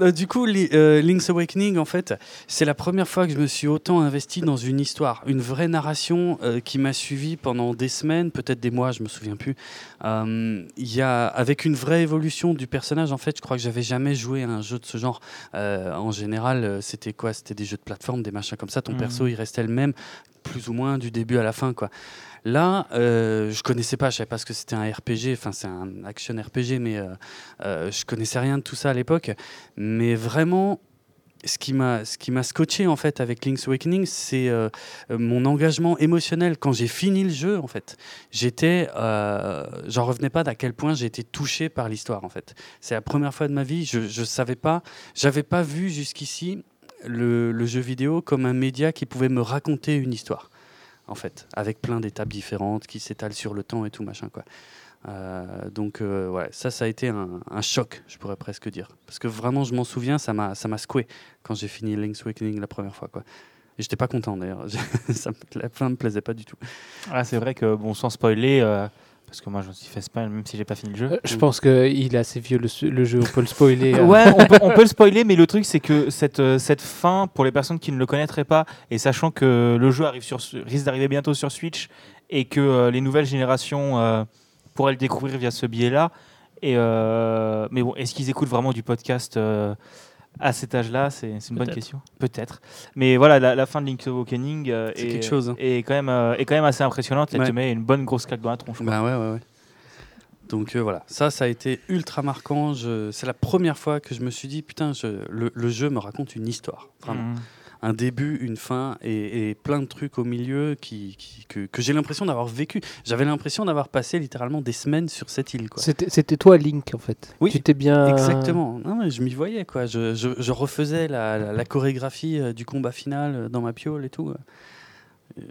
Euh, Euh, du coup, Li- euh, Link's Awakening, en fait, c'est la première fois que je me suis autant investi dans une histoire, une vraie narration euh, qui m'a suivi pendant des semaines, peut-être des mois, je me souviens plus. Euh, Il y a, avec une vraie évolution du personnage, en fait, je crois que j'avais jamais joué à un jeu de ce genre. En général, c'était quoi? C'était des jeux de plateforme, des machins comme ça. Ton Mhm. perso, il restait le même, plus ou moins du début à la fin, quoi. Là, euh, je connaissais pas, je savais pas ce que c'était un RPG, enfin c'est un action RPG, mais euh, euh, je connaissais rien de tout ça à l'époque. Mais vraiment, ce qui m'a ce qui m'a scotché en fait avec Link's Awakening, c'est euh, mon engagement émotionnel quand j'ai fini le jeu. En fait, j'étais, euh, j'en revenais pas d'à quel point été touché par l'histoire. En fait, c'est la première fois de ma vie. Je je savais pas, j'avais pas vu jusqu'ici le jeu vidéo comme un média qui pouvait me raconter une histoire en fait, avec plein d'étapes différentes qui s'étalent sur le temps et tout machin quoi. Euh, donc euh, ouais, ça, ça a été un, choc, je pourrais presque dire, parce que vraiment, je m'en souviens, ça m'a, ça m'a secoué quand j'ai fini Link's Awakening la première fois quoi. Et j'étais pas content d'ailleurs, ça me- la fin me plaisait pas du tout. Ah, c'est vrai que, bon, sans spoiler, euh, parce que moi, je me suis fait spoil, même si j'ai pas fini le jeu. Euh, Je pense qu'il est assez vieux le, jeu, on peut le spoiler. euh. Ouais, on peut, on peut le spoiler, mais le truc, c'est que cette, euh, cette fin, pour les personnes qui ne le connaîtraient pas, et sachant que le jeu arrive sur, risque d'arriver bientôt sur Switch, et que euh, les nouvelles générations euh, pourraient le découvrir via ce biais-là, et, euh, mais bon, est-ce qu'ils écoutent vraiment du podcast euh, à cet âge-là C'est une bonne question. Peut-être. Mais voilà, la, la fin de Link's Awakening euh, est, quelque chose, hein. est, quand même, euh, est quand même assez impressionnante. Elle Ouais. te met une bonne grosse claque dans la tronche. Bah ouais, ouais, ouais. Donc euh, voilà, ça, ça a été ultra marquant. C'est la première fois que je me suis dit, putain, je- le, le jeu me raconte une histoire, vraiment. Mhm. Un début, une fin et, et plein de trucs au milieu qui, qui- que, que j'ai l'impression d'avoir vécu. J'avais l'impression d'avoir passé littéralement des semaines sur cette île. C'était c'était toi, Link, en fait. Oui, Tu t'es bien. Exactement. Non, mais je m'y voyais. Quoi. Je, je- je refaisais la, la- la chorégraphie euh, du combat final euh, dans ma piole et tout. euh,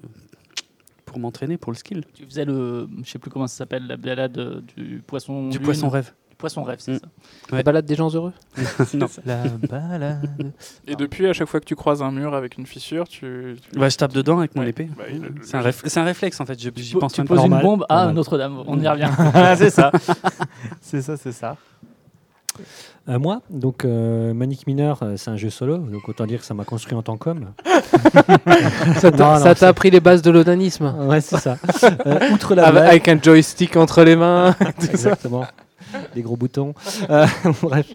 pour m'entraîner pour le skill. Tu faisais le, je sais plus comment ça s'appelle, la balade du poisson. Du lune. poisson rêve. Poisson rêve, c'est Mm. ça. La Ouais. balade des gens heureux non. La balade. Et depuis, à chaque fois que tu croises un mur avec une fissure, tu. tu- Bah, je tape dedans avec mon Ouais. épée. Bah, C'est un, réf- c'est un réflexe en fait. Je- J'y Tu- pense tu poses une bombe à. Notre-Dame. On y revient. c'est ça. c'est ça, c'est ça. Euh, moi, donc euh, Manic Miner, euh, c'est un jeu solo, donc autant dire que ça m'a construit en tant qu'homme. Ça t'a ça appris les bases de l'onanisme Ouais, c'est ça. Euh, outre la avec, blague- avec un joystick entre les mains. Exactement. Des gros boutons. Euh, bref.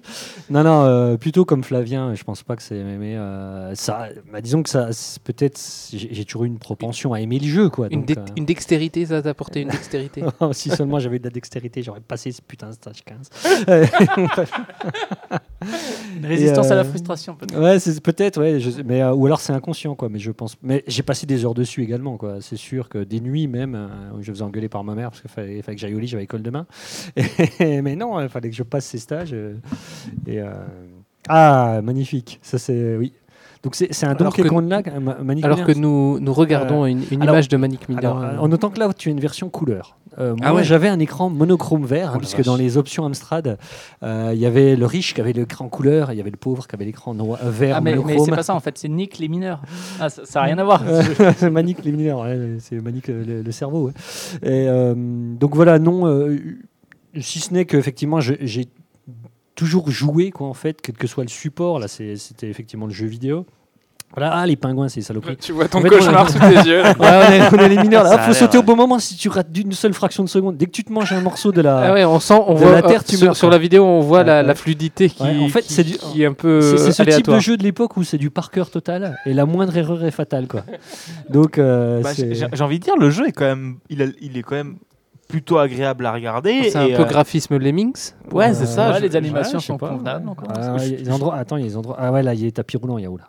Non, non, euh, plutôt comme Flavien, je pense pas que c'est. Mais euh, ça, bah, disons que ça, peut-être. J'ai toujours eu une propension à aimer le jeu, quoi. Une, donc, une dextérité, ça t'a apporté une dextérité. si seulement j'avais eu de la dextérité, j'aurais passé ce putain de stage 15. Une résistance à la euh, frustration, peut-être. Ouais, c'est peut-être, ouais, je- mais euh, ou alors c'est inconscient, quoi. Mais je pense, mais j'ai passé des heures dessus également, quoi. C'est sûr que des nuits même, euh, où je faisais engueuler par ma mère parce qu'il fallait, fallait que j'aille au lit, j'avais école demain. Et- mais non, il fallait que je passe ces stages. et ah, magnifique, ça c'est oui. Donc c'est c'est un Alors Donkey que- Kong Lag, un ma- Manic Alors que nous, nous regardons une, une alors- image de Manic Miner. Alors, euh, en notant que là, tu as une version couleur. Euh, moi, Ah ouais. j'avais un écran monochrome vert, hein, Oh puisque vache. dans les options Amstrad, euh, il y avait le riche qui avait l'écran couleur, et il y avait le pauvre qui avait l'écran noir- euh, vert Ah, mais, c'est pas ça en fait, c'est Nick les mineurs. Ah, ça n'a rien à voir. Euh, c'est Manic les mineurs, ouais, c'est Manic euh, le, le cerveau. ouais. Et, euh, donc voilà, non, euh, si ce n'est qu'effectivement, je- j'ai toujours joué, quoi, en fait, quel que soit le support. Là, c'est- c'était effectivement le jeu vidéo. Voilà, ah, les pingouins, c'est saloperie. Tu vois ton En fait, cauchemar on- sous tes yeux. Ouais, on, est, on est les mineurs là. Ah, faut sauter au bon moment si tu rates d'une seule fraction de seconde. Dès que tu te manges un morceau de la. Ah ouais, on sent, on de voit la terre, euh, tu sur, meurs, sur la vidéo, on voit Ouais, la, ouais. la fluidité qui, Ouais, en fait, qui- c'est du- qui est un peu C'est ce type de jeu de l'époque où c'est du par cœur total et la moindre erreur est fatale quoi. Donc euh, Bah, j'ai j'ai envie de dire, le jeu est quand même, il, a- il est quand même plutôt agréable à regarder. C'est un peu euh, graphisme Lemmings. Ouais, c'est ça. Ouais, je- les animations ouais, sont pas. convenables. Ah, endroits. Attends, il y a des endroits. Ah ouais, là, il y a les tapis roulants, il y a où là.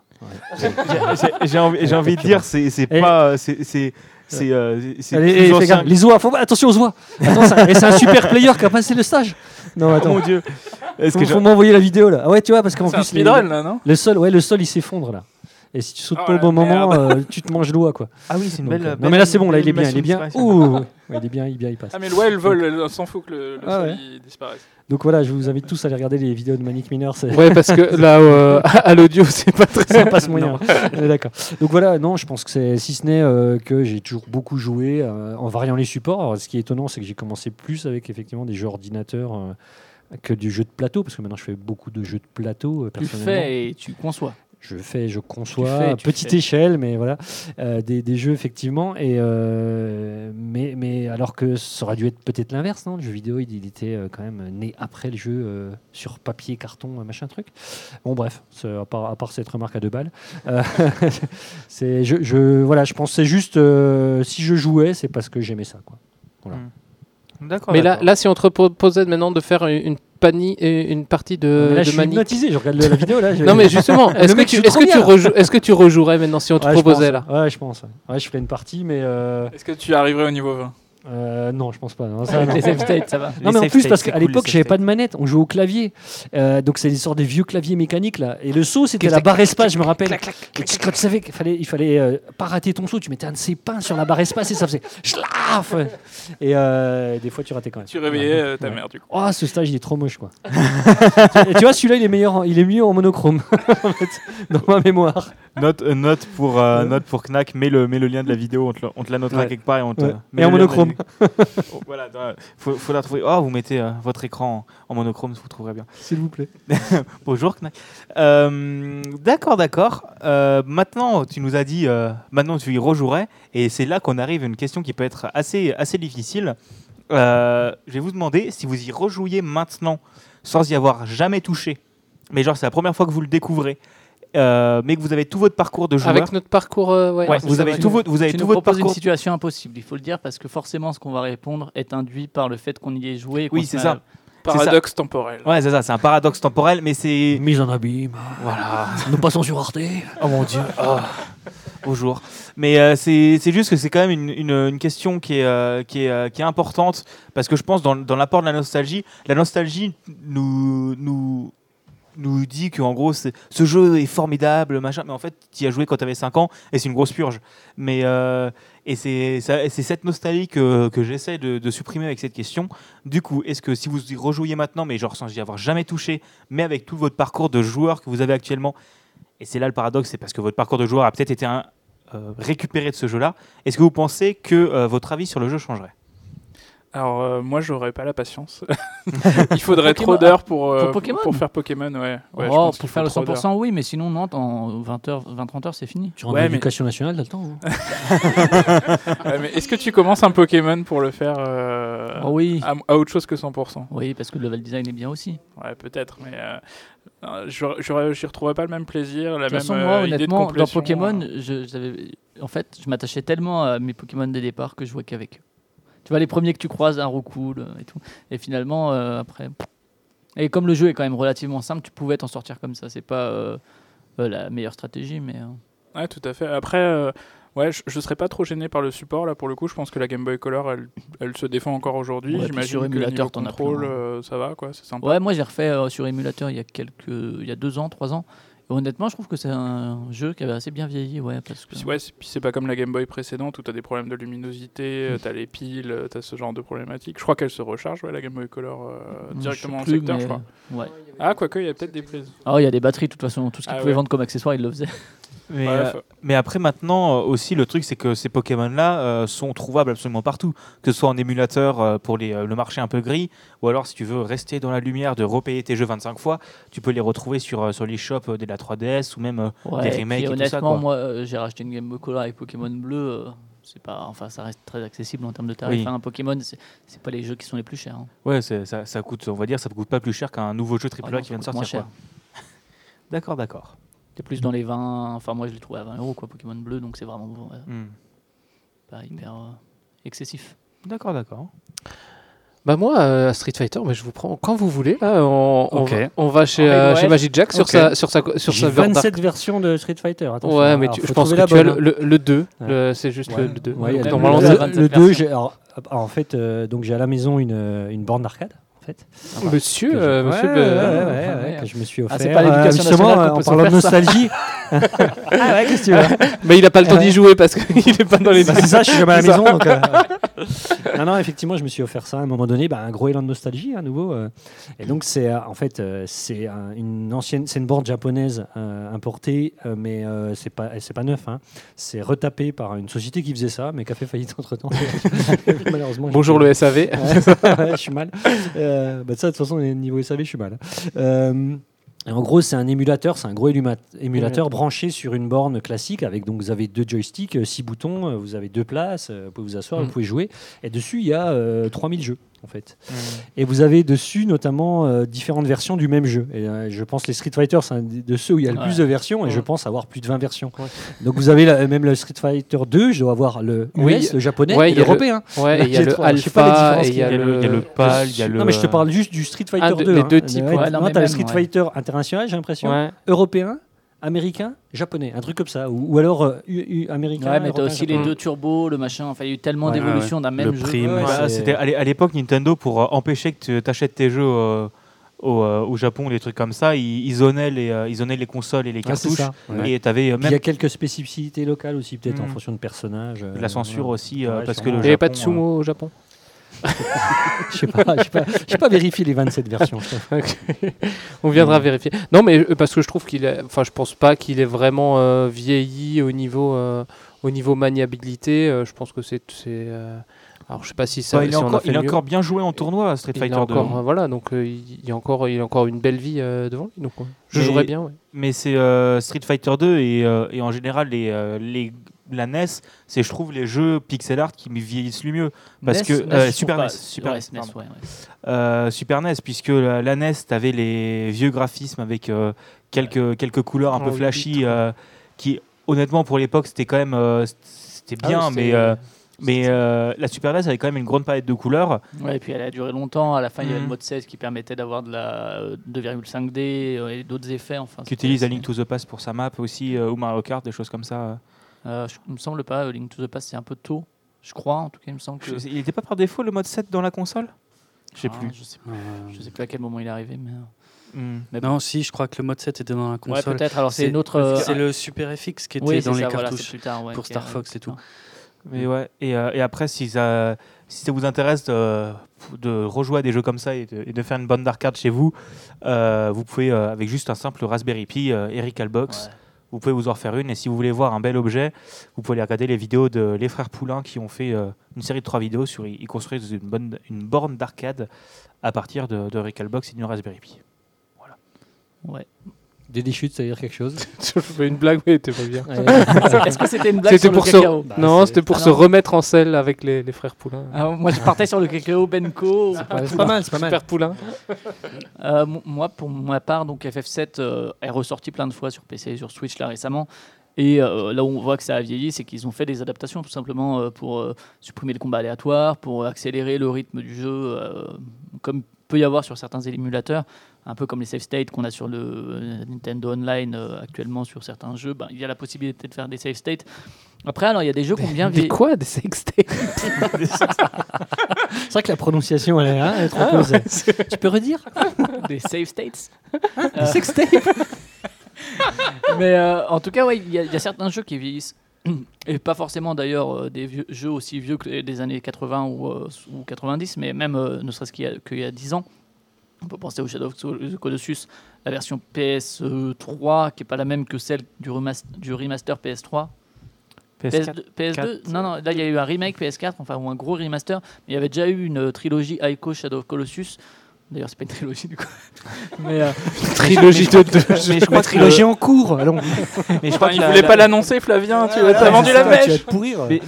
J'ai- envie, de dire, c'est pas, c'est c'est c'est euh, ancien les oies, faut attention aux oies. Ça- c'est un super player qui a passé le stage. Non, Oh attends. mon dieu. Est-ce que faut m'envoyer la vidéo là. Ah ouais, tu vois, parce qu'en plus les- là, non? le sol, ouais, le sol, il s'effondre là. Et si tu sautes Oh pas au bon moment, euh, tu te manges l'oie quoi. Ah oui, c'est une Donc, belle. euh, belle- non mais là c'est bon, là il est bien, il est bien. Ouh, ouais, il est bien, il est bien, il passe. Ah, mais ouais, elle vole, elle- on s'en fout que le, le Ah ouais. il disparaisse. Donc voilà, je vous invite tous à aller regarder les vidéos de Manic Miner. Ouais, parce que là, euh, à l'audio, c'est pas très. ça passe moyen. Euh, D'accord. Donc voilà, non, je pense que c'est si ce n'est euh, que j'ai toujours beaucoup joué euh, en variant les supports. Alors, ce qui est étonnant, c'est que j'ai commencé plus avec effectivement des jeux ordinateurs. euh, que du jeu de plateau, parce que maintenant je fais beaucoup de jeux de plateau euh, Tu personnellement. fais et tu conçois. Je fais, je conçois fais, à petite fais. échelle, mais voilà, euh, des, des jeux effectivement. Et euh, mais, mais alors que ça aurait dû être peut-être l'inverse, non? Le jeu vidéo, il, il était euh, quand même né après le jeu euh, sur papier, carton, machin truc. Bon, bref, à part, à part cette remarque à deux balles, euh, c'est, je, je, voilà, je pense que c'est juste euh, si je jouais, c'est parce que j'aimais ça, quoi. D'accord. Mais là, d'accord. là, si on te proposait maintenant de faire une, panie, et une partie de, là, de je suis hypnotisé. Je regarde la vidéo là. je- Non, mais justement, est-ce que, tu, trop que tu bien. rejou- est-ce que tu rejouerais maintenant si on te Ouais, proposait là? Ouais, je pense. Ouais, je ferais une partie, mais euh, Est-ce que tu arriverais au niveau 20 euh, non, je pense pas. non, ça, Avec non. les ça va. Non, Les mais en plus, parce qu'à cool, l'époque, j'avais pas de manette, on jouait au clavier. Euh, donc, c'est des sortes de vieux claviers mécaniques là. Et le saut, c'était Clac, la clac, barre espace, je me rappelle. Et tu- quand tu savais qu'il fallait, il fallait euh, pas rater ton saut, tu mettais un de ces pains sur la barre espace et ça faisait schlaf Et euh, des fois, tu ratais quand même. Tu réveillais ta mère, du coup. Oh, ce stage, il est trop moche quoi. Et tu vois, celui-là, il est meilleur, en- il est mieux en monochrome, en fait, dans ma mémoire. Note, euh, note, pour, euh, note pour Knack, mets le, mets le lien de la vidéo, on te, on te la notera Ouais. quelque part et on te. Ouais. mets Et en la monochrome. Oh, voilà, faut, faut la trouver. Oh, vous mettez euh, votre écran en, en monochrome, vous trouverez bien. S'il vous plaît. Bonjour Knack. D'accord, d'accord. Maintenant, tu nous as dit, maintenant tu y rejouerais, et c'est là qu'on arrive à une question qui peut être assez, assez difficile. Je vais vous demander si vous y rejouiez maintenant, sans y avoir jamais touché, mais genre c'est la première fois que vous le découvrez, euh, mais que vous avez tout votre parcours de joueur. Avec notre parcours, euh, ouais. Ouais, c'est vous avez tout votre, vous avez Tu tout nous votre proposes une parcours. situation impossible, il faut le dire, parce que forcément, ce qu'on va répondre est induit par le fait qu'on y ait joué. et Oui, c'est ça. Paradoxe temporel. Ouais, c'est ça, c'est un paradoxe temporel, mais c'est Mise en abîme. voilà. Nous passons sur Arte. Oh mon dieu. Bonjour. Mais euh, c'est c'est juste que c'est quand même une, une- une question qui est, euh, qui, est, euh, qui est importante parce que je pense dans, dans l'apport de la nostalgie, la nostalgie nous, nous, nous dit qu'en gros c'est- ce jeu est formidable, machin, mais en fait tu y as joué quand tu avais 5 ans et c'est une grosse purge. Mais, euh, et c'est cette nostalgie que, que j'essaie de, supprimer avec cette question. Du coup, est-ce que si vous y rejouiez maintenant, mais genre sans y avoir jamais touché, mais avec tout votre parcours de joueur que vous avez actuellement, et c'est là le paradoxe, c'est parce que votre parcours de joueur a peut-être été euh, récupéré de ce jeu-là. Est-ce que vous pensez que euh, votre avis sur le jeu changerait? Alors, euh, moi, j'aurais pas la patience. Il faudrait Pokémon- trop d'heures pour, euh, pour Pokémon faire Pokémon, ouais. Ouais, je Oh, pense pour faire le trop 100%, oui, mais sinon, non, en 20h, 20-30 heures, c'est fini. Tu rentres Ouais, dans mais- l'éducation nationale, t'as le temps. hein. Ouais, mais est-ce que tu commences un Pokémon pour le faire euh, Oh oui. à, à autre chose que 100% Oui, parce que le level design est bien aussi. Ouais, peut-être, mais euh, euh, j'y retrouverais pas le même plaisir, la De toute même façon, euh, moi, idée de honnêtement, dans complétion, Pokémon, euh. je, en fait, je m'attachais tellement à mes Pokémon dès départ que je jouais qu'avec eux. Tu vois, les premiers que tu croises, un Roucoule et tout. Et finalement, euh, après. Et comme le jeu est quand même relativement simple, tu pouvais t'en sortir comme ça. C'est pas euh, euh, la meilleure stratégie, mais. Ouais, tout à fait. Après, ouais, je, je serais pas trop gêné par le support là pour le coup. Je pense que la Game Boy Color, elle, elle se défend encore aujourd'hui. Ouais, J'imagine sur que émulateur, niveau t'en as contrôle, plein, hein. euh, ça va quoi, c'est sympa. Ouais, moi j'ai refait euh, sur émulateur il y a quelques, il y a deux ans, trois ans. Honnêtement, je trouve que c'est un jeu qui avait assez bien vieilli, ouais, parce que. Puis, ouais, c'est- puis c'est pas comme la Game Boy précédente où t'as des problèmes de luminosité, euh, t'as les piles, euh, t'as ce genre de problématiques. Je crois qu'elle se recharge, ouais, la Game Boy Color euh, directement en plus, secteur, mais- je crois. Ouais. Ah, quoique, il y a peut-être des prises. Ah, il y a des batteries, de toute façon, tout ce qu'ils Ah pouvaient ouais. vendre comme accessoire, ils le faisaient. Mais, euh, mais après, maintenant euh, aussi, le truc, c'est que ces Pokémon-là euh, sont trouvables absolument partout. Que ce soit en émulateur euh, pour les, euh, le marché un peu gris, ou alors si tu veux rester dans la lumière de repayer tes jeux 25 fois, tu peux les retrouver sur, euh, sur les shops de la 3DS ou même. euh, Ouais, Des et puis remakes et tout honnêtement, ça, quoi. moi, euh, j'ai racheté une Game Boy Color avec Pokémon Bleu. euh, c'est pas, enfin, ça reste très accessible en termes de tarifs. Oui. hein. Un Pokémon, c'est pas les jeux qui sont les plus chers. hein. Ouais, ça, ça coûte, on va dire, ça coûte pas plus cher qu'un nouveau jeu AAA Ah non, qui vient de sortir. D'accord, d'accord. C'est plus dans les 20. Enfin, moi, je l'ai trouvé à 20 euros, quoi, Pokémon Bleu, donc c'est vraiment euh, Hmm. pas hyper euh, excessif. D'accord, d'accord. Bah moi, euh, Street Fighter, mais je vous prends quand vous voulez. Là, on, va, on va chez, euh. Magic Jack sur sa sur sa sur J'ai sa version d'arc. 27 versions de Street Fighter. attention. Ouais, mais Alors, tu- faut je pense que tu as le, hein. le, le 2. Ouais. le- C'est juste Ouais. le, le 2. Ouais, il y a Donc, le- normalement, le- le, la le 27 2, versions. j'ai- alors, en fait, euh, donc j'ai à la maison une, une borne d'arcade. Monsieur, Que je- monsieur ouais, le- ouais, ouais, Enfin, ouais, ouais. que je me suis offert. Ah, c'est pas l'éducation euh, justement, en parlant de nostalgie. ah ouais, qu'est-ce que tu veux Mais il a pas le temps d'y jouer parce qu'il est pas dans les. Bah, c'est ça, je suis jamais à la maison. Donc, euh, non, non, effectivement, je me suis offert ça à un moment donné, bah, un gros élan de nostalgie à nouveau. euh. et donc, c'est euh, en fait, euh, c'est un- une ancienne, c'est une board japonaise euh, importée, euh, mais euh, c'est pas, c'est pas neuf. hein. C'est retapé par une société qui faisait ça, mais qui a fait faillite entre temps. Malheureusement. Bonjour le SAV. Ouais, ouais, je suis mal. Euh, Euh, bah, ça, de toute façon, niveau SAV, je suis mal. hein. Euh, et en gros, c'est un émulateur, c'est un gros émulateur branché sur une borne classique avec donc vous avez deux joysticks, euh, six boutons, euh, vous avez deux places, euh, vous pouvez vous asseoir, Mm. vous pouvez jouer. Et dessus, il y a euh, 3000 jeux en fait. Et vous avez dessus notamment euh, différentes versions du même jeu. Et euh, je pense les Street Fighter, c'est un de ceux où il y a le Ouais. plus de versions, et je Ouais. pense avoir plus de 20 versions. Ouais. Donc vous avez la- même le Street Fighter 2, je dois avoir le US, Oui. le japonais et le- l'européen. Ouais, et il y a le Alpha, il y a le- le PAL, il y a le- Non, mais je te parle juste du Street Fighter Ah, de- 2. les hein. deux types, mais t'as le Street. Fighter international, j'ai l'impression. Européen, américain, japonais. Un truc comme ça. Ou, ou alors euh, U- U- américain. Ouais, mais t'as aussi les deux turbos, le machin. Enfin, il y a eu tellement Ouais. d'évolutions d'un même Le jeu. prime, Ouais, c'était à l'é- à l'époque Nintendo pour euh, empêcher que tu achètes tes jeux euh, au, euh, au Japon, les trucs comme ça, ils, ils zonaient les, euh, ils zonaient les consoles et les Ah, cartouches. Ouais. Et Puis Il y même a quelques spécificités locales aussi, peut-être en Mm. fonction de personnages. euh, de la censure aussi, euh, Ouais, parce que le Il n'y avait pas de sumo au Japon? Je sais pas, j'ai pas, j'ai pas vérifié les 27 versions. je. On viendra vérifier. Non, mais euh, parce que je trouve qu'il est. Enfin, je pense pas qu'il est vraiment euh, vieilli au niveau, euh, au niveau maniabilité. Euh, je pense que c'est. Alors, je sais pas si ça. Bah, il est, si encore, il est bien joué en tournoi, Street Il Fighter 2. encore, euh, voilà, donc euh, il y a encore, il a encore une belle vie euh, devant lui. Donc, ouais. je Mais- jouerais bien. ouais. Mais c'est euh, Street Fighter 2 et, euh, et en général les, euh, les, la NES, c'est je trouve les jeux pixel art qui me vieillissent le mieux. Parce NES, que- NES, euh, Super NES. Super ouais, NES, NES, pardon. ouais, ouais. Euh, Super NES, puisque la, la NES, tu avais les vieux graphismes avec euh, quelques, quelques couleurs un peu flashy, euh, qui honnêtement pour l'époque c'était quand même euh, c'était Ah bien, oui, mais, euh, mais euh, la Super NES avait quand même une grande palette de couleurs. Ouais, et puis elle a duré longtemps. À la fin, il y avait le mode 16 qui permettait d'avoir de la euh, 2,5D euh, et d'autres effets. Enfin, qui utilise Link to the Past pour sa map aussi, euh, ou Mario Kart, des choses comme ça. Euh, je- il me semble pas, euh, Link to the Past, c'est un peu tôt. Je crois, en tout cas, il me semble que. Je- Il n'était pas par défaut le mode 7 dans la console? Je sais Ah, plus. Je sais, Euh, je sais plus à quel moment il est arrivé, mais. Hmm. mais Non, si, je crois que le mode 7 était dans la Ouais, console. peut-être. Alors, c'est C'est- une autre. euh, c'est le Super FX qui était oui, dans c'est les ça, voilà, cartouches. c'est plus tard, ouais, pour Star Fox et tout. Mais ouais, et, euh, et après, si ça, si ça vous intéresse de, de rejouer à des jeux comme ça et de, et de faire une bande d'arcade chez vous, euh, vous pouvez, euh, avec juste un simple Raspberry Pi, euh, Erical Box, Ouais. Vous pouvez vous en refaire une. Et si vous voulez voir un bel objet, vous pouvez aller regarder les vidéos de les frères Poulain qui ont fait euh, une série de trois vidéos sur ils construisent une, une borne d'arcade à partir de, de Erical Box et d'une Raspberry Pi. Ouais. Daily Shoot, ça veut dire quelque chose Je fais une blague, mais t'es pas bien. Est-ce que c'était une blague C'était sur pour le se... cacao Bah, non, c'est- c'était pour Ah se non. remettre en selle avec les, les frères Poulain. Ah, Moi, je partais sur le cacao Benko. C'est pas mal, c'est pas mal. Super Poulain. Euh, moi, pour ma part, donc FF7 euh, est ressorti plein de fois sur PC et sur Switch là récemment. Et euh, là où on voit que ça a vieilli, c'est qu'ils ont fait des adaptations tout simplement euh, pour euh, supprimer le combat aléatoire, pour accélérer le rythme du jeu, euh, comme peut y avoir sur certains émulateurs, un peu comme les save states qu'on a sur le euh, Nintendo Online euh, actuellement sur certains jeux. Ben, il y a la possibilité de faire des save states. Après, alors il y a des jeux qui ont bien Des vieilli. quoi Des sextape C'est vrai que la prononciation, elle est, hein, elle est trop Ah, posée. ouais, Tu peux redire? Des save states? Des sextapes Mais euh, en tout cas, ouais, il y, a- il y a certains jeux qui vieillissent. Et pas forcément d'ailleurs euh, des vieux- jeux aussi vieux que les- des années 80 ou, euh, ou 90, mais même euh, ne serait-ce qu'il y, y a 10 ans. On peut penser au Shadow of the Colossus, la version PS3, qui n'est pas la même que celle du, remas- du remaster PS3. PS4. PS2, PS2 non, non, là il y a eu un remake PS4, enfin, ou un gros remaster, mais il y avait déjà eu une trilogie Ico Shadow of Colossus. D'ailleurs, c'est pas une trilogie du coup. mais, euh, Trilogie de deux Mais je crois que Trilogie en cours, allons. mais je crois Enfin, que il la- voulait la- pas l'annoncer, Flavien. tu as vendu la mèche.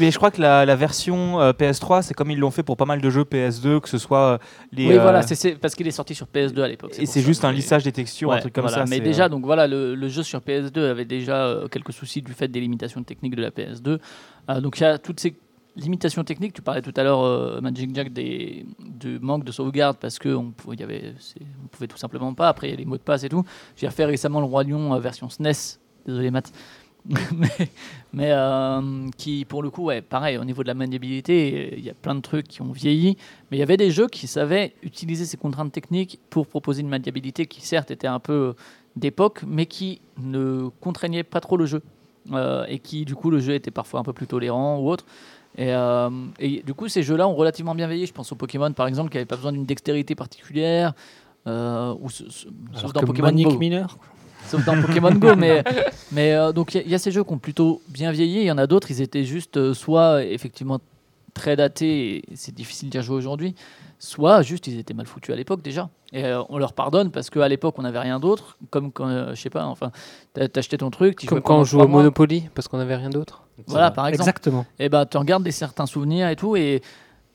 Mais, je crois que la, version euh, PS3, c'est comme ils l'ont fait pour pas mal de jeux PS2, que ce soit euh, les. oui, euh, voilà, c'est- parce qu'il est sorti sur PS2 à l'époque. Et c'est juste un lissage des textures, un truc comme voilà, ça. Mais déjà, donc voilà, le, le jeu sur PS2 avait déjà euh, quelques soucis du fait des limitations techniques de la PS2. Euh, donc il y a toutes ces limitations techniques. Tu parlais tout à l'heure, euh, Magic Jack, des, du manque de sauvegarde parce que on pouvait, tout simplement pas. Après, il y a les mots de passe et tout. J'ai refait récemment le Roi Lion euh, version SNES. Désolé, Matt. mais mais, euh, qui, pour le coup, ouais, pareil, au niveau de la maniabilité, il y a plein de trucs qui ont vieilli. Mais il y avait des jeux qui savaient utiliser ces contraintes techniques pour proposer une maniabilité qui, certes, était un peu d'époque, mais qui ne contraignait pas trop le jeu. Et qui, du coup, le jeu était parfois un peu plus tolérant ou autre. Et, euh, et du coup, ces jeux-là ont relativement bien vieilli. Je pense au Pokémon, par exemple, qui n'avait pas besoin d'une dextérité particulière. Euh, ou ce- ce- sauf dans Pokémon Manic Go. Miner. Sauf dans Pokémon Go. Mais, mais euh, donc, il y, a- il y a ces jeux qui ont plutôt bien vieilli. Il y en a d'autres, ils étaient juste soit effectivement très datés et c'est difficile d'y rejouer aujourd'hui, soit juste ils étaient mal foutus à l'époque déjà. Et euh, on leur pardonne parce qu'à l'époque on n'avait rien d'autre, comme quand, euh, je sais pas, enfin, t'as- t'achetais ton truc, tu Comme quand on joue au. Monopoly, parce qu'on n'avait rien d'autre. Voilà, par exemple. Exactement. et ben tu en gardes des certains souvenirs et tout et,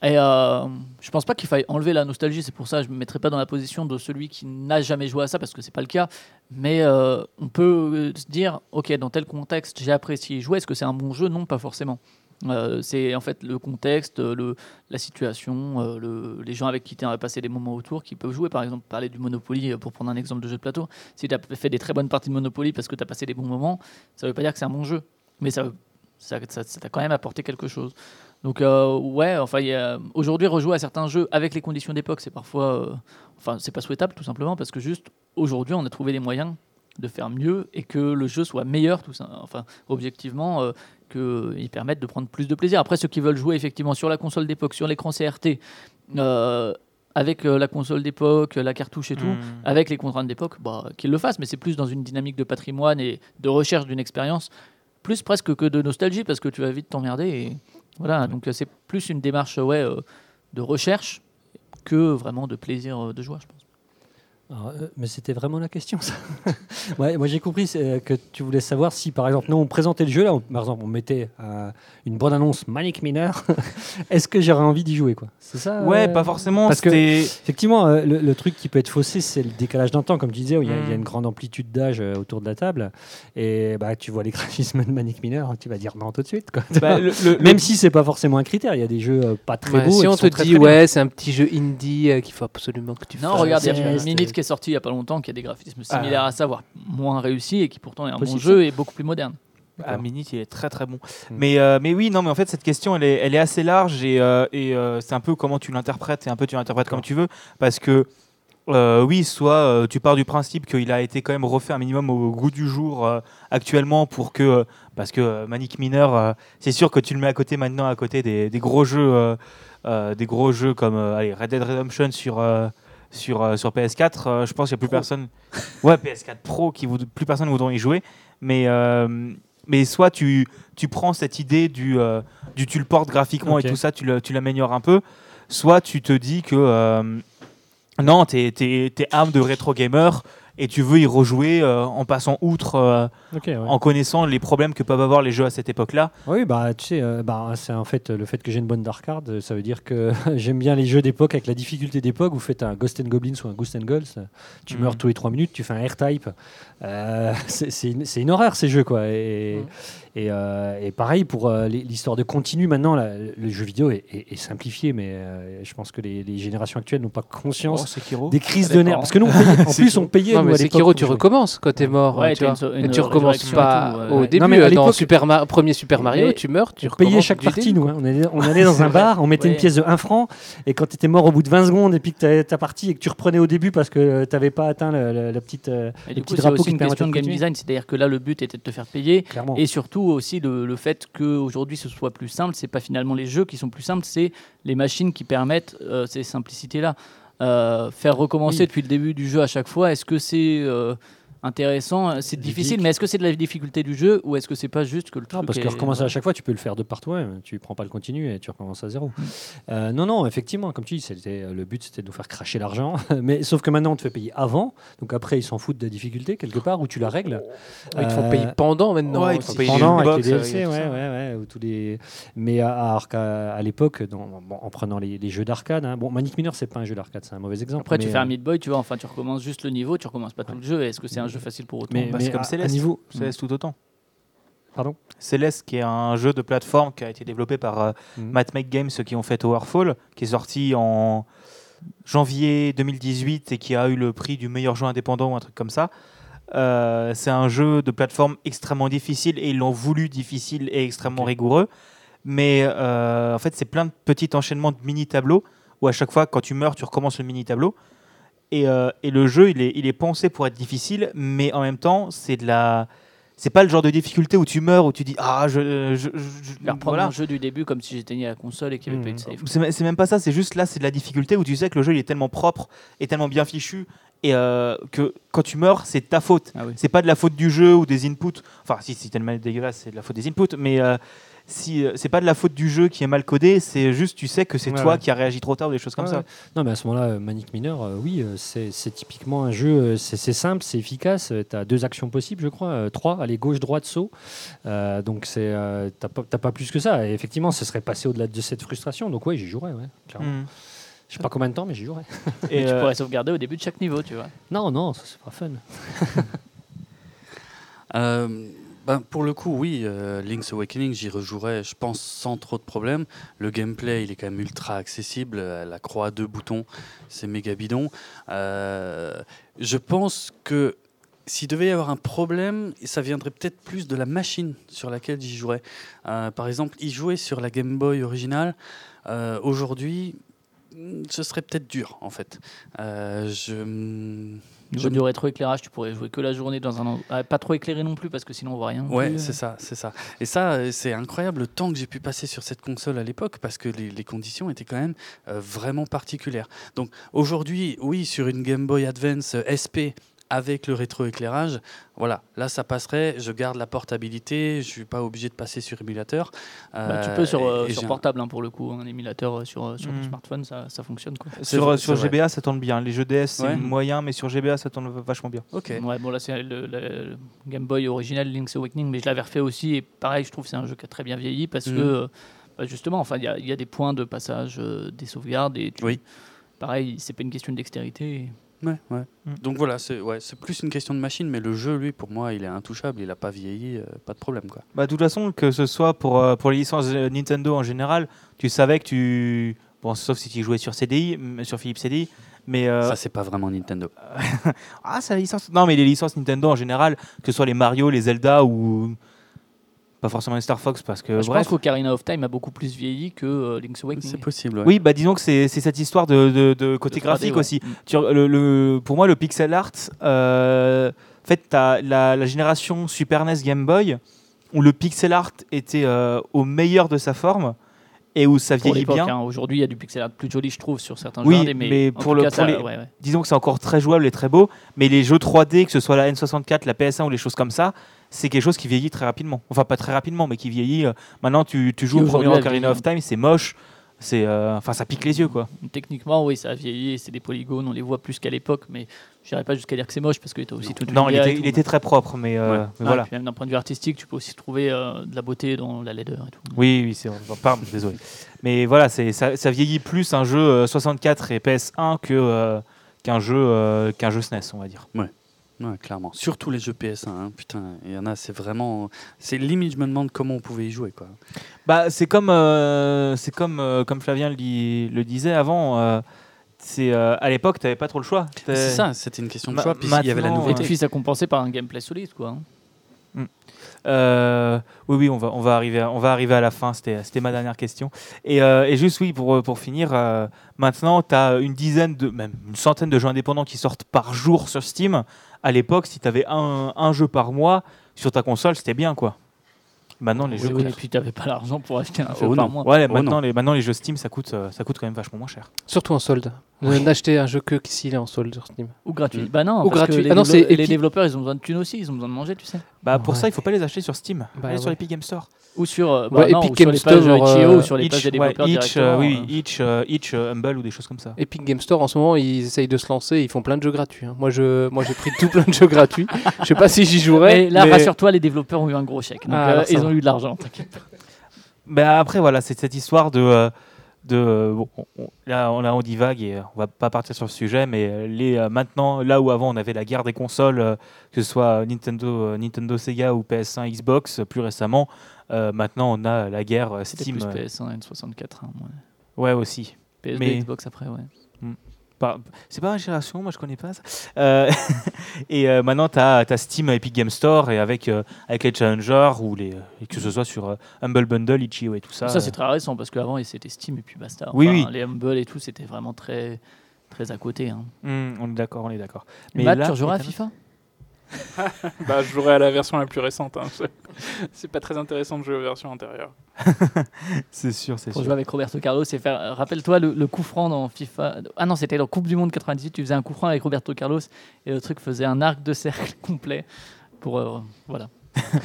et euh, je pense pas qu'il faille enlever la nostalgie c'est pour ça que je me mettrai pas dans la position de celui qui n'a jamais joué à ça parce que c'est pas le cas mais euh, on peut euh, se dire ok dans tel contexte j'ai apprécié jouer est-ce que c'est un bon jeu? Non pas forcément Euh, c'est en fait le contexte, le, la situation, euh, le- les gens avec qui tu as passé des moments autour qui peuvent jouer. Par exemple, parler du Monopoly euh, pour prendre un exemple de jeu de plateau. Si tu as fait des très bonnes parties de Monopoly parce que tu as passé des bons moments, ça veut pas dire que c'est un bon jeu. Mais ça ça t'a quand même apporté quelque chose. Donc euh, ouais, enfin aujourd'hui rejouer à certains jeux avec les conditions d'époque, c'est parfois, euh, enfin c'est pas souhaitable tout simplement parce que juste aujourd'hui on a trouvé des moyens de faire mieux et que le jeu soit meilleur, tout ça. Enfin objectivement, euh, qu'ils permettent de prendre plus de plaisir. Après ceux qui veulent jouer effectivement sur la console d'époque, sur l'écran CRT, euh, avec euh, la console d'époque, la cartouche et tout, Hmm. avec les contraintes d'époque, bah, qu'ils le fassent, mais c'est plus dans une dynamique de patrimoine et de recherche d'une expérience, plus presque que de nostalgie, parce que tu vas vite t'emmerder. Et voilà, donc c'est plus une démarche ouais, de recherche que vraiment de plaisir de joueur, je pense. Alors, euh, mais c'était vraiment la question, ça. ouais, moi, j'ai compris euh, que tu voulais savoir si, par exemple, nous, on présentait le jeu, là, on- par exemple, on mettait euh, une bande-annonce Manic Miner. Est-ce que j'aurais envie d'y jouer, quoi? C'est ça Ouais, euh, pas forcément. parce que-. Effectivement, euh, le, le truc qui peut être faussé, c'est le décalage d'un temps, comme tu disais, où il y, a- il y a Mm. une grande amplitude d'âge euh, autour de la table. Et bah, tu vois les graphismes de Manic Miner, tu vas dire non tout de suite. Quoi. Bah, le- le- Même si c'est pas forcément un critère, il y a des jeux euh, pas très Ouais, beaux. si et on te dit, ouais, c'est un petit jeu indie euh, qu'il faut absolument que tu Non, fasses. regarde, il y a c'est- Minute qui est sorti il y a pas longtemps, qui a des graphismes similaires Ah. à ça, voire moins réussi, et qui pourtant est un Possible, bon jeu et beaucoup plus moderne. Ah, Minute, il est très très bon. Mm. Mais, euh, mais oui, non, mais en fait, cette question, elle est, elle est assez large et, euh, et euh, c'est un peu comment tu l'interprètes et un peu tu l'interprètes comme tu veux. Parce que, euh, oui, soit euh, tu pars du principe qu'il a été quand même refait un minimum au goût du jour euh, actuellement pour que. euh, parce que Manic Miner, euh, c'est sûr que tu le mets à côté maintenant, à côté des, des gros jeux. euh, euh, des gros jeux comme euh, allez, Red Dead Redemption sur, euh, sur, euh, sur PS4, euh, je pense qu'il n'y a plus personne. Ouais, PS4 Pro, qui plus personne voudront y jouer. Mais, euh, mais soit tu, tu prends cette idée du, du tu le portes graphiquement Ok. et tout ça, tu le- tu l'améliores un peu, soit tu te dis que euh, non, t'es es, âme de rétro gamer et tu veux y rejouer euh, en passant outre, euh, ouais. en connaissant les problèmes que peuvent avoir les jeux à cette époque-là. Oui, bah, tu sais, euh, bah, c'est en fait le fait que j'ai une bonne dark card, ça veut dire que j'aime bien les jeux d'époque avec la difficulté d'époque. Vous faites un Ghost and Goblins ou un Ghost and Goals, tu Mhm. meurs tous les 3 minutes, tu fais un R-Type. C'est une, horreur ces jeux, quoi. Et, et, et pareil pour l'histoire de continu, maintenant, là, le jeu vidéo est, est- est simplifié, mais je pense que les, les générations actuelles n'ont pas conscience Oh, des crises de nerfs. Parce que nous, on payait- en plus, on payait mais Sekiro, tu recommences quand t'es mort. Ouais, tu, vois. une- une Et tu recommences pas et tout, ouais, au début. Non, mais à euh, dans Super Mar- premier Super Mario, tu meurs, tu On payait recommences chaque du partie, début. nous. hein. On, allait, on allait dans un bar, on mettait Ouais. une pièce de 1 franc, et quand tu étais mort au bout de 20 secondes, et puis que t'avais ta partie, et que tu reprenais au début parce que tu n'avais pas atteint le- le- la petite. euh, Et le du petit coup, drapeau qui une question de game design, c'est-à-dire que là, le but était de te faire payer. Et surtout aussi le, le fait qu'aujourd'hui ce soit plus simple, c'est pas finalement les jeux qui sont plus simples, c'est les machines qui permettent euh, ces simplicités-là. Euh, faire recommencer Oui. depuis le début du jeu à chaque fois, est-ce que c'est euh, intéressant C'est difficile, mais est-ce que c'est de la difficulté du jeu ou est-ce que c'est pas juste que le Non, truc parce que est- recommencer à chaque fois, tu peux le faire de par toi-même. Tu prends pas le continu et tu recommences à zéro. Euh, non, non, effectivement, comme tu dis, c'était, euh, le but c'était de nous faire cracher l'argent. Mais sauf que maintenant, on te fait payer avant. Donc après, ils s'en foutent de la difficulté quelque part où tu la règles. Ah, Ils te font Euh, payer pendant maintenant. ouais, ils te font payer Pendant les avec les box, DLC, euh, ouais, ouais, ouais, ou tous les... Mais à- alors qu'à à l'époque, bon, en prenant les, les jeux d'arcade, hein, bon, Manic Miner, c'est pas un jeu d'arcade, c'est un mauvais exemple. Après, tu fais un euh, Meat Boy, tu vois, enfin, tu recommences juste le niveau, tu recommences pas tout le jeu. Est-ce que c'est un jeu facile pour autant mais, Bah, mais c'est comme à- Céleste. à niveau. Céleste tout autant. Pardon Céleste, qui est un jeu de plateforme qui a été développé par euh. Matt Make Games, ceux qui ont fait Towerfall, qui est sorti en janvier 2018 et qui a eu le prix du meilleur jeu indépendant ou un truc comme ça. Euh, c'est un jeu de plateforme extrêmement difficile et ils l'ont voulu difficile et extrêmement rigoureux. Mais euh, en fait, c'est plein de petits enchaînements de mini-tableaux où à chaque fois, quand tu meurs, tu recommences le mini-tableau. Et, euh, et le jeu, il est, il est pensé pour être difficile, mais en même temps, c'est de la. C'est pas le genre de difficulté où tu meurs, où tu dis Ah, je. je, je- je- Je voilà. mon jeu du début comme si j'éteignais la console et qu'il n'y avait pas eu de save. C'est même pas ça, c'est juste là, c'est de la difficulté où tu sais que le jeu il est tellement propre et tellement bien fichu et euh, que quand tu meurs, c'est ta faute. Ah oui. C'est pas de la faute du jeu ou des inputs. Enfin, si, si tellement dégueulasse, c'est de la faute des inputs, mais, euh, si euh, c'est pas de la faute du jeu qui est mal codé, c'est juste tu sais que c'est Ouais, toi ouais. qui a réagi trop tard ou des choses comme Ouais, ça. ouais. Non, mais à ce moment-là, euh, Manic Miner, euh, oui, euh, c'est typiquement un jeu, euh, c'est simple, c'est efficace. Tu as deux actions possibles, je crois, euh, trois, allez, gauche, droite, saut. Euh, donc, c'est t'as pas, plus que ça. Et effectivement, ce serait passé au-delà de cette frustration. Donc, oui, j'y jouerais, ouais, clairement. Mm. Je sais pas combien de temps, mais j'y jouerais. Et, Et tu pourrais sauvegarder au début de chaque niveau, tu vois. Non, non, ça, c'est pas fun. Ben, pour le coup, oui, euh, Link's Awakening, j'y rejouerais, je pense, sans trop de problèmes. Le gameplay, il est quand même ultra accessible. euh, La croix à deux boutons, c'est méga bidon. Euh, je pense que s'il devait y avoir un problème, ça viendrait peut-être plus de la machine sur laquelle j'y jouerais. Par exemple, y jouer sur la Game Boy originale, aujourd'hui, ce serait peut-être dur, en fait. Je... Niveau du rétroéclairage, tu pourrais jouer que la journée dans un. ah, pas trop éclairé non plus parce que sinon on voit rien. Ouais, c'est ça, c'est ça. Et ça, euh, c'est incroyable le temps que j'ai pu passer sur cette console à l'époque parce que les, les conditions étaient quand même euh, vraiment particulières. Donc aujourd'hui, oui, sur une Game Boy Advance euh, SP avec le rétroéclairage, voilà, là ça passerait. Je garde la portabilité, je suis pas obligé de passer sur émulateur. Bah, tu Euh, peux sur, et- euh, sur portable hein, pour le coup, un émulateur euh, sur, sur ton Mm. smartphone, ça, ça fonctionne quoi. C'est Sur, vrai, sur c'est vrai. GBA, ça tourne bien. Les jeux DS, c'est Ouais. moyen, mais sur GBA, ça tourne vachement bien. Ok. Ouais, bon là c'est le, le- le Game Boy original Link's Awakening, mais je l'avais refait aussi et pareil, je trouve que c'est un jeu qui a très bien vieilli parce Mhm. que bah, justement, enfin il y, a- il y a des points de passage, euh, des sauvegardes et tu- Oui. pareil, c'est pas une question de dextérité. Ouais, ouais. Mm. Donc voilà, c'est ouais, plus une question de machine, mais le jeu, lui, pour moi, il est intouchable. Il a pas vieilli, euh, pas de problème, quoi. Bah, de toute façon, que ce soit pour, euh, pour les licences euh, Nintendo en général, tu savais que tu. Bon, sauf si tu jouais sur CDI, sur Philips CDI. Mais. euh, Ça, c'est pas vraiment Nintendo. Ah, c'est la licence. Non, mais les licences Nintendo en général, que ce soit les Mario, les Zelda ou. Pas forcément les Star Fox, parce que. je bref. pense qu'Ocarina of Time a beaucoup plus vieilli que euh, Link's Awakening. C'est possible. ouais. Oui, bah disons que c'est c'est cette histoire de, de- de côté De 3D, graphique ouais. aussi. Tu- le, le- pour moi, le pixel art, euh, en fait, tu as la, la génération Super NES Game Boy, où le pixel art était euh, au meilleur de sa forme et où ça Pour vieillit l'époque, bien. hein. aujourd'hui il y a du pixel art plus joli, je trouve, sur certains Oui, jeux indés, mais, mais en pour tout le- cas, pour ça- les- ouais, ouais. Disons que c'est encore très jouable et très beau, mais les jeux 3D, que ce soit la N64, la PS1 ou les choses comme ça, c'est quelque chose qui vieillit très rapidement. Enfin, pas très rapidement, mais qui vieillit. maintenant, tu, tu joues au premier Ocarina of Time, c'est moche. C'est, euh, enfin, ça pique les yeux, quoi. Techniquement, oui, ça a vieilli, c'est des polygones, on les voit plus qu'à l'époque, mais je n'irais pas jusqu'à dire que c'est moche parce qu'il était aussi tout Non, il était, tout. il était très propre, mais, euh, Ouais. mais Ah, voilà. puis même d'un point de vue artistique, tu peux aussi trouver euh, de la beauté dans la laideur et tout. Oui, oui, c'est pardon, désolé. Mais voilà, c'est ça, ça vieillit plus un jeu euh, 64 et PS1 que euh, qu'un jeu euh, qu'un jeu SNES, on va dire. Ouais, clairement. Surtout les jeux PS1. hein. Putain, il y en a, c'est vraiment. C'est limite, je me demande comment on pouvait y jouer, quoi. Bah, c'est comme euh, c'est comme euh, comme Flavien le, dit- le disait avant. euh, c'est euh, à l'époque, t'avais pas trop le choix. C'est ça, c'était une question de Ma- choix. Puis il y avait la maintenant, Et nouveauté. puis ça compensait par un gameplay solide, quoi. hein. Euh, oui, oui, on va, on va arriver, à, on va arriver à la fin. C'était, c'était ma dernière question. Et, euh, et juste, oui, pour, pour finir, euh, maintenant, tu as une dizaine de, même une centaine de jeux indépendants qui sortent par jour sur Steam. À l'époque, si tu avais un, un jeu par mois sur ta console, c'était bien, quoi. Maintenant, les Oui, jeux oui, et puis tu n'avais pas l'argent pour acheter un jeu Oh par non. mois. Ouais, Oh maintenant, non. les, maintenant, les jeux Steam, ça coûte, euh, ça coûte quand même vachement moins cher. Surtout en solde. Ne- N'achetez un jeu que s'il est en solde sur Steam. Ou gratuit. Mm. Bah non, Ou parce gratuit. que les, Ah non, dévelop- c'est les Epic. développeurs, ils ont besoin de thunes aussi, ils ont besoin de manger, tu sais. Bah, pour Ouais. ça, il faut pas les acheter sur Steam. Bah, Allez sur ouais. l'Epic Game Store. Ou sur, euh, Ouais, bah non, Epic ou sur Game les pages Store, Itch.io, euh, ou sur les pages des Itch, ouais, développeurs Itch, euh, directement. oui, euh. Itch, euh, Itch, euh, Humble ou des choses comme ça. Epic Game Store, en ce moment, ils essayent de se lancer. Ils font plein de jeux gratuits. hein. Moi, je, moi, j'ai pris tout plein de jeux gratuits. Je sais pas si j'y jouerai. Mais là, mais- rassure-toi, les développeurs ont eu un gros chèque. Donc, Ah, euh, ils ont eu de l'argent, t'inquiète. Ben après, voilà, c'est cette histoire de. Euh, de bon, on- on- là, on, là, on divague et euh, on va pas partir sur le sujet, mais euh, les, maintenant, là où avant on avait la guerre des consoles, que ce soit Nintendo, Nintendo Sega ou PS1, Xbox, plus récemment, maintenant on a la guerre Steam. plus euh, PS1 N64. hein, ouais. ouais, aussi. PS2, Mais- Xbox après, ouais. C'est pas ma génération, moi je connais pas ça. Euh, et euh, maintenant tu as, Steam Epic Game Store et avec, euh, avec les challengers ou les, et que ce soit sur Humble Bundle, Itch.io et tout ça. Ça, c'est très récent parce qu'avant, c'était Steam et puis basta. Oui, Enfin, oui. Les Humble et tout, c'était vraiment très, très à côté. Hein. hum, on est d'accord, on est d'accord. Mais Matt, là, tu à FIFA? Bah, je jouerai à la version la plus récente. hein. C'est- pas très intéressant de jouer aux versions antérieures. C'est sûr, c'est pour sûr. jouer avec Roberto Carlos et faire. euh, Rappelle-toi le, le coup franc dans FIFA. Ah non, c'était la Coupe du Monde 98. Tu faisais un coup franc avec Roberto Carlos et le truc faisait un arc de cercle complet. Pour euh, voilà.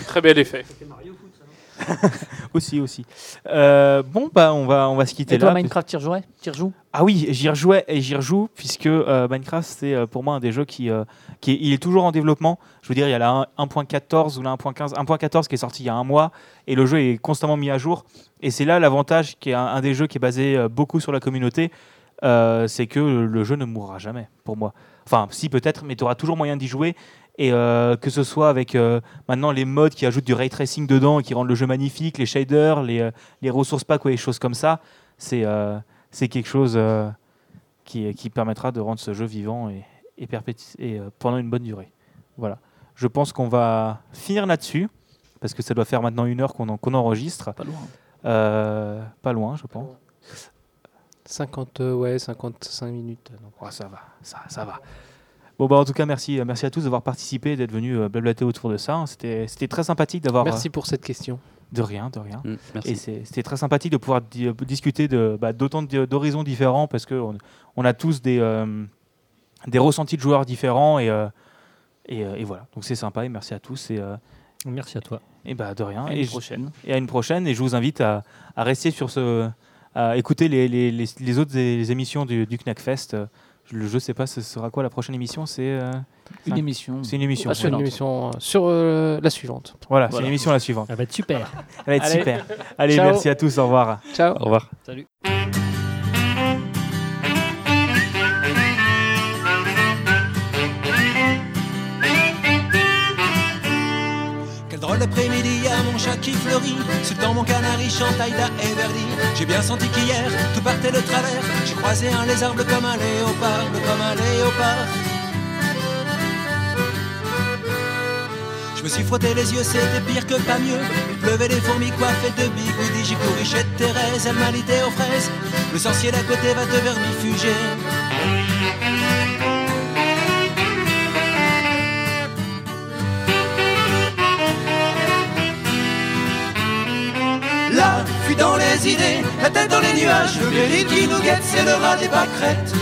Très bel effet. Aussi, aussi. Euh, bon, bah, on va, on va se quitter Et toi, là. Minecraft, tu rejouais? Ah oui, j'y rejouais et j'y rejoue puisque euh, Minecraft c'est euh, pour moi un des jeux qui, euh, qui est, il est toujours en développement. Je veux dire, il y a la 1 1.14 ou la 1.15, 1.14 qui est sorti il y a un mois et le jeu est constamment mis à jour. Et c'est là l'avantage qui est un, un des jeux qui est basé beaucoup sur la communauté, c'est que le jeu ne mourra jamais pour moi. Enfin, si peut-être, mais tu auras toujours moyen d'y jouer. Et euh, que ce soit avec euh, maintenant les modes qui ajoutent du ray tracing dedans et qui rendent le jeu magnifique, les shaders, les, euh, les ressources packs ou les choses comme ça, c'est c'est quelque chose qui, qui permettra de rendre ce jeu vivant et, et, perpétu- et pendant une bonne durée. Voilà. Je pense qu'on va finir là-dessus parce que ça doit faire maintenant une heure qu'on en- qu'on enregistre. Pas loin. Pas loin, je pense. 50, euh, ouais, 55 minutes. donc. Ouais, ça va, ça, ça va. Bon, bah, en tout cas, merci, euh, merci à tous d'avoir participé, d'être venus euh, blablater autour de ça. hein. C'était c'était très sympathique d'avoir. Merci pour cette question. euh, de rien, de rien. Mm, merci. Et c'était très sympathique de pouvoir di- euh, discuter de, bah, d'autant d'horizons différents parce qu'on on a tous des, euh, des ressentis de joueurs différents et, euh, et, euh, et voilà. Donc c'est sympa et merci à tous et, euh, Merci à toi. et bah, de rien. À Et, une prochaine. et à une prochaine. Et je vous invite à, à rester sur ce. à écouter les, les, les, les autres émissions du, du Knackfest. Euh, Je ne sais pas, ce sera quoi la prochaine émission? C'est euh, Une émission. c'est une émission. Ah, sur une émission euh, sur euh, la suivante. Voilà, c'est Voilà. l'émission la suivante. Ça va être super. Elle va être Allez. super. Allez, Ciao. merci à tous. Au revoir. Ciao. Au revoir. Salut. Fleurit. Temps, mon canari chante Aïda et Verdi. J'ai bien senti qu'hier, tout partait de travers. J'ai croisé un lézard bleu comme un léopard, bleu comme un léopard. Je me suis frotté les yeux, c'était pire que pas mieux. Il pleuvait des fourmis coiffées de bigoudis. J'ai couru chez Thérèse, elle m'a aux fraises. Le sorcier d'à côté va te vermifuger. Dans les idées, la tête dans les nuages. Le péril qui nous guette, c'est le rat des pâquerettes.